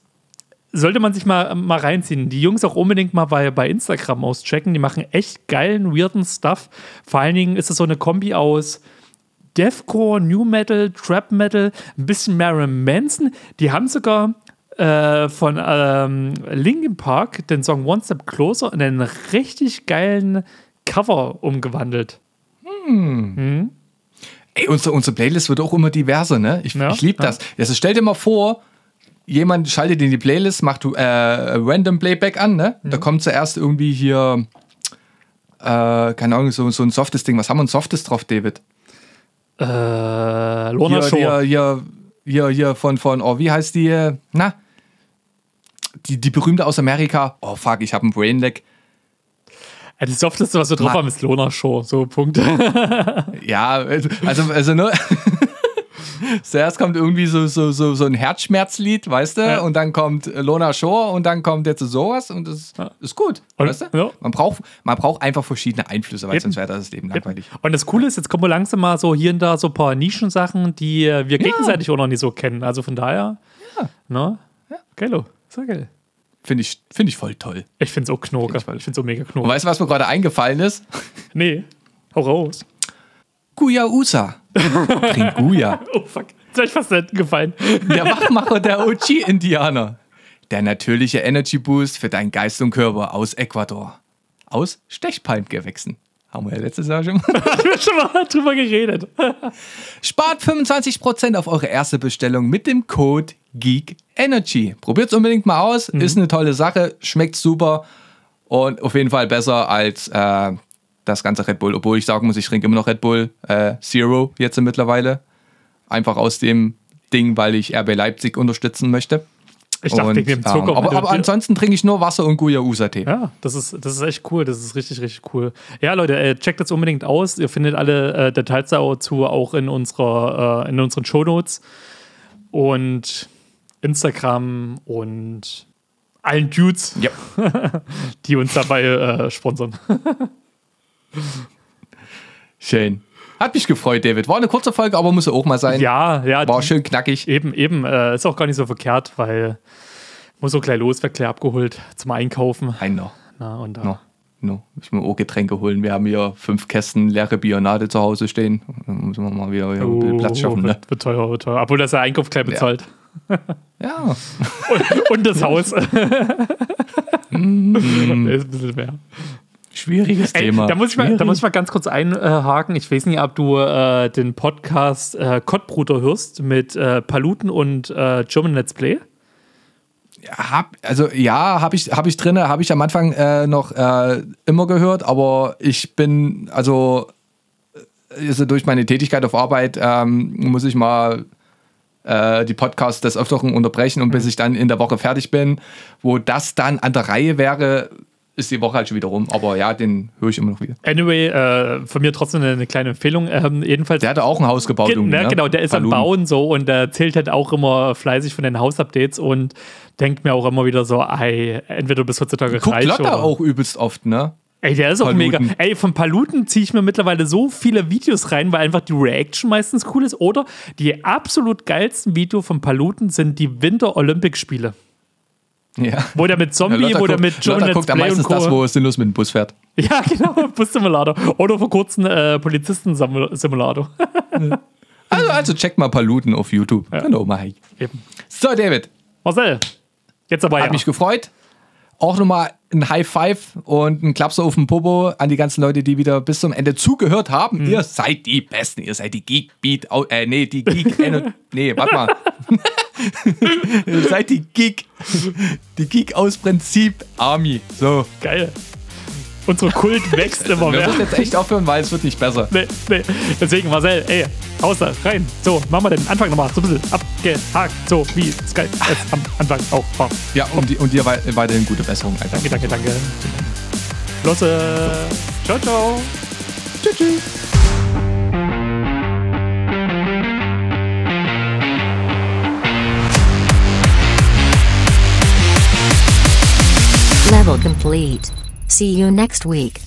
sollte man sich mal, mal reinziehen. Die Jungs auch unbedingt mal bei, bei Instagram auschecken. Die machen echt geilen, weirden Stuff. Vor allen Dingen ist es so eine Kombi aus Deathcore, New Metal, Trap Metal, ein bisschen Marilyn Manson. Die haben sogar äh, von ähm, Linkin Park den Song One Step Closer in einen richtig geilen Cover umgewandelt. Ey, unsere, unsere Playlist wird auch immer diverser, ne? Ich, Ja, ich liebe das. Also stell dir mal vor, jemand schaltet in die Playlist, macht äh, Random Playback an, ne? Mhm. Da kommt zuerst irgendwie hier, äh, keine Ahnung, so, so ein softes Ding. Was haben wir ein softes drauf, David? Äh, Lorna Hier, Shore. hier, hier, hier, von, von, oh, wie heißt die? äh, Na? Die, die berühmte aus Amerika. Oh, fuck, ich habe einen Brainlag. Ja, das Softeste, was wir drauf Ma- haben, ist Lorna Shore. So, Punkt. Ja, also, also ne? Zuerst kommt irgendwie so, so, so, so ein Herzschmerzlied, weißt du? Ja. Und dann kommt Lona Shore und dann kommt jetzt sowas und das ist gut, Und- weißt du? ja. Man, braucht, man braucht einfach verschiedene Einflüsse, weil Eben. sonst wäre das Leben langweilig. Und das Coole ist, jetzt kommen wir langsam mal so hier und da so ein paar Nischensachen, die äh, wir gegenseitig auch noch nicht so kennen. Also von daher, Ja. ne? Geilo. Sehr geil. Finde ich, find ich voll toll. Ich finde es auch Knorke. Find ich finde es auch mega Und Knorke. weißt du, was mir gerade eingefallen ist? Nee, hau raus. Guya Usa. Trink Guya. Oh fuck, ist euch fast nicht gefallen. Der Wachmacher der OG-Indianer. Der natürliche Energy Boost für deinen Geist und Körper aus Ecuador. Aus Stechpalmgewächsen. Haben wir ja letztes Jahr schon mal. Schon mal drüber geredet. Spart 25% auf eure erste Bestellung mit dem Code Geek Energy. Probiert es unbedingt mal aus. Ist eine tolle Sache. Schmeckt super. Und auf jeden Fall besser als äh, das ganze Red Bull. Obwohl ich sagen muss, ich trinke immer noch Red Bull äh, Zero jetzt mittlerweile. Einfach aus dem Ding, weil ich RB Leipzig unterstützen möchte. Ich dachte, Und, wegen dem Zucker. ähm, aber, aber ansonsten trinke ich nur Wasser und Guya-Usa-Tee. Ja, das ist, das ist echt cool. Das ist richtig, richtig cool. Ja, Leute, äh, checkt das unbedingt aus. Ihr findet alle äh, Details dazu auch in, unserer, äh, in unseren Shownotes und Instagram und allen Dudes, Ja. die uns dabei äh, sponsern. Schön. Hat mich gefreut, David. War eine kurze Folge, aber muss auch mal sein. Ja, ja. War schön knackig. Eben, eben. Äh, ist auch gar nicht so verkehrt, weil muss so gleich los, wird gleich abgeholt zum Einkaufen. Ein noch. Na, und da. No. No. Ich muss auch Getränke holen. Wir haben hier fünf Kästen leere Bionade zu Hause stehen. Dann müssen wir mal wieder hier bisschen Platz schaffen. Ne? Oh, wird, wird teuer, wird teuer. Obwohl das der Einkauf gleich bezahlt. Ja. Und, und das Haus. Mm. ist ein bisschen mehr. Schwieriges Ey, Thema. da, muss ich mal, da muss ich mal ganz kurz einhaken. Ich weiß nicht, ob du äh, den Podcast äh, Kottbruder hörst mit äh, Paluten und äh, German Let's Play. Hab, also ja, habe ich, hab ich drin, habe ich am Anfang äh, noch äh, immer gehört, aber ich bin, also, also durch meine Tätigkeit auf Arbeit ähm, muss ich mal äh, die Podcasts des Öfteren unterbrechen und bis ich dann in der Woche fertig bin, wo das dann an der Reihe wäre, ist die Woche halt schon wieder rum. Aber ja, den höre ich immer noch wieder. Anyway, äh, von mir trotzdem eine, eine kleine Empfehlung. Ähm, jedenfalls. Der hatte auch ein Haus gebaut. Ge ne? Genau, der ist am Falun. Bauen so und der erzählt halt auch immer fleißig von den Hausupdates und denkt mir auch immer wieder so, ey, entweder du bist heutzutage Guckt reich Lotta oder... auch übelst oft, ne? Ey, der ist auch Paluten. mega. Ey, von Paluten ziehe ich mir mittlerweile so viele Videos rein, weil einfach die Reaction meistens cool ist. Oder die absolut geilsten Videos von Paluten sind die Winter-Olympic-Spiele. Ja. Wo der mit Zombie, Lotta wo der mit John Lotta Let's guckt am Play und meistens Co. das, wo es sinnlos mit dem Bus fährt. Ja, genau, Bus-Simulator. Oder vor kurzem äh, Polizisten-Simulator. Also, also check mal Paluten auf YouTube. Genau, mach ich. Eben. So, David, Marcel, jetzt aber hat ja. mich gefreut. Auch nochmal ein High Five und ein Klapser auf den Popo an die ganzen Leute, die wieder bis zum Ende zugehört haben. Mhm. Ihr seid die Besten. Ihr seid die Geek Beat, äh, nee, die Geek, nee, warte mal. Ihr seid die Geek, die Geek aus Prinzip Army. So. Geil. Unsere Kult wächst immer Wir mehr. müssen jetzt echt aufhören, weil es wird nicht besser. Nee, nee. Deswegen, Marcel, ey, raus da, rein. So, machen wir den Anfang nochmal. So ein bisschen abgehakt. So, wie Sky es am Anfang auch war. Ja, und, die, und dir wei- weiterhin gute Besserung, Alter. Danke, danke, danke. Losse. Ciao, ciao. Tschüss, tschüss. Level complete. See you next week.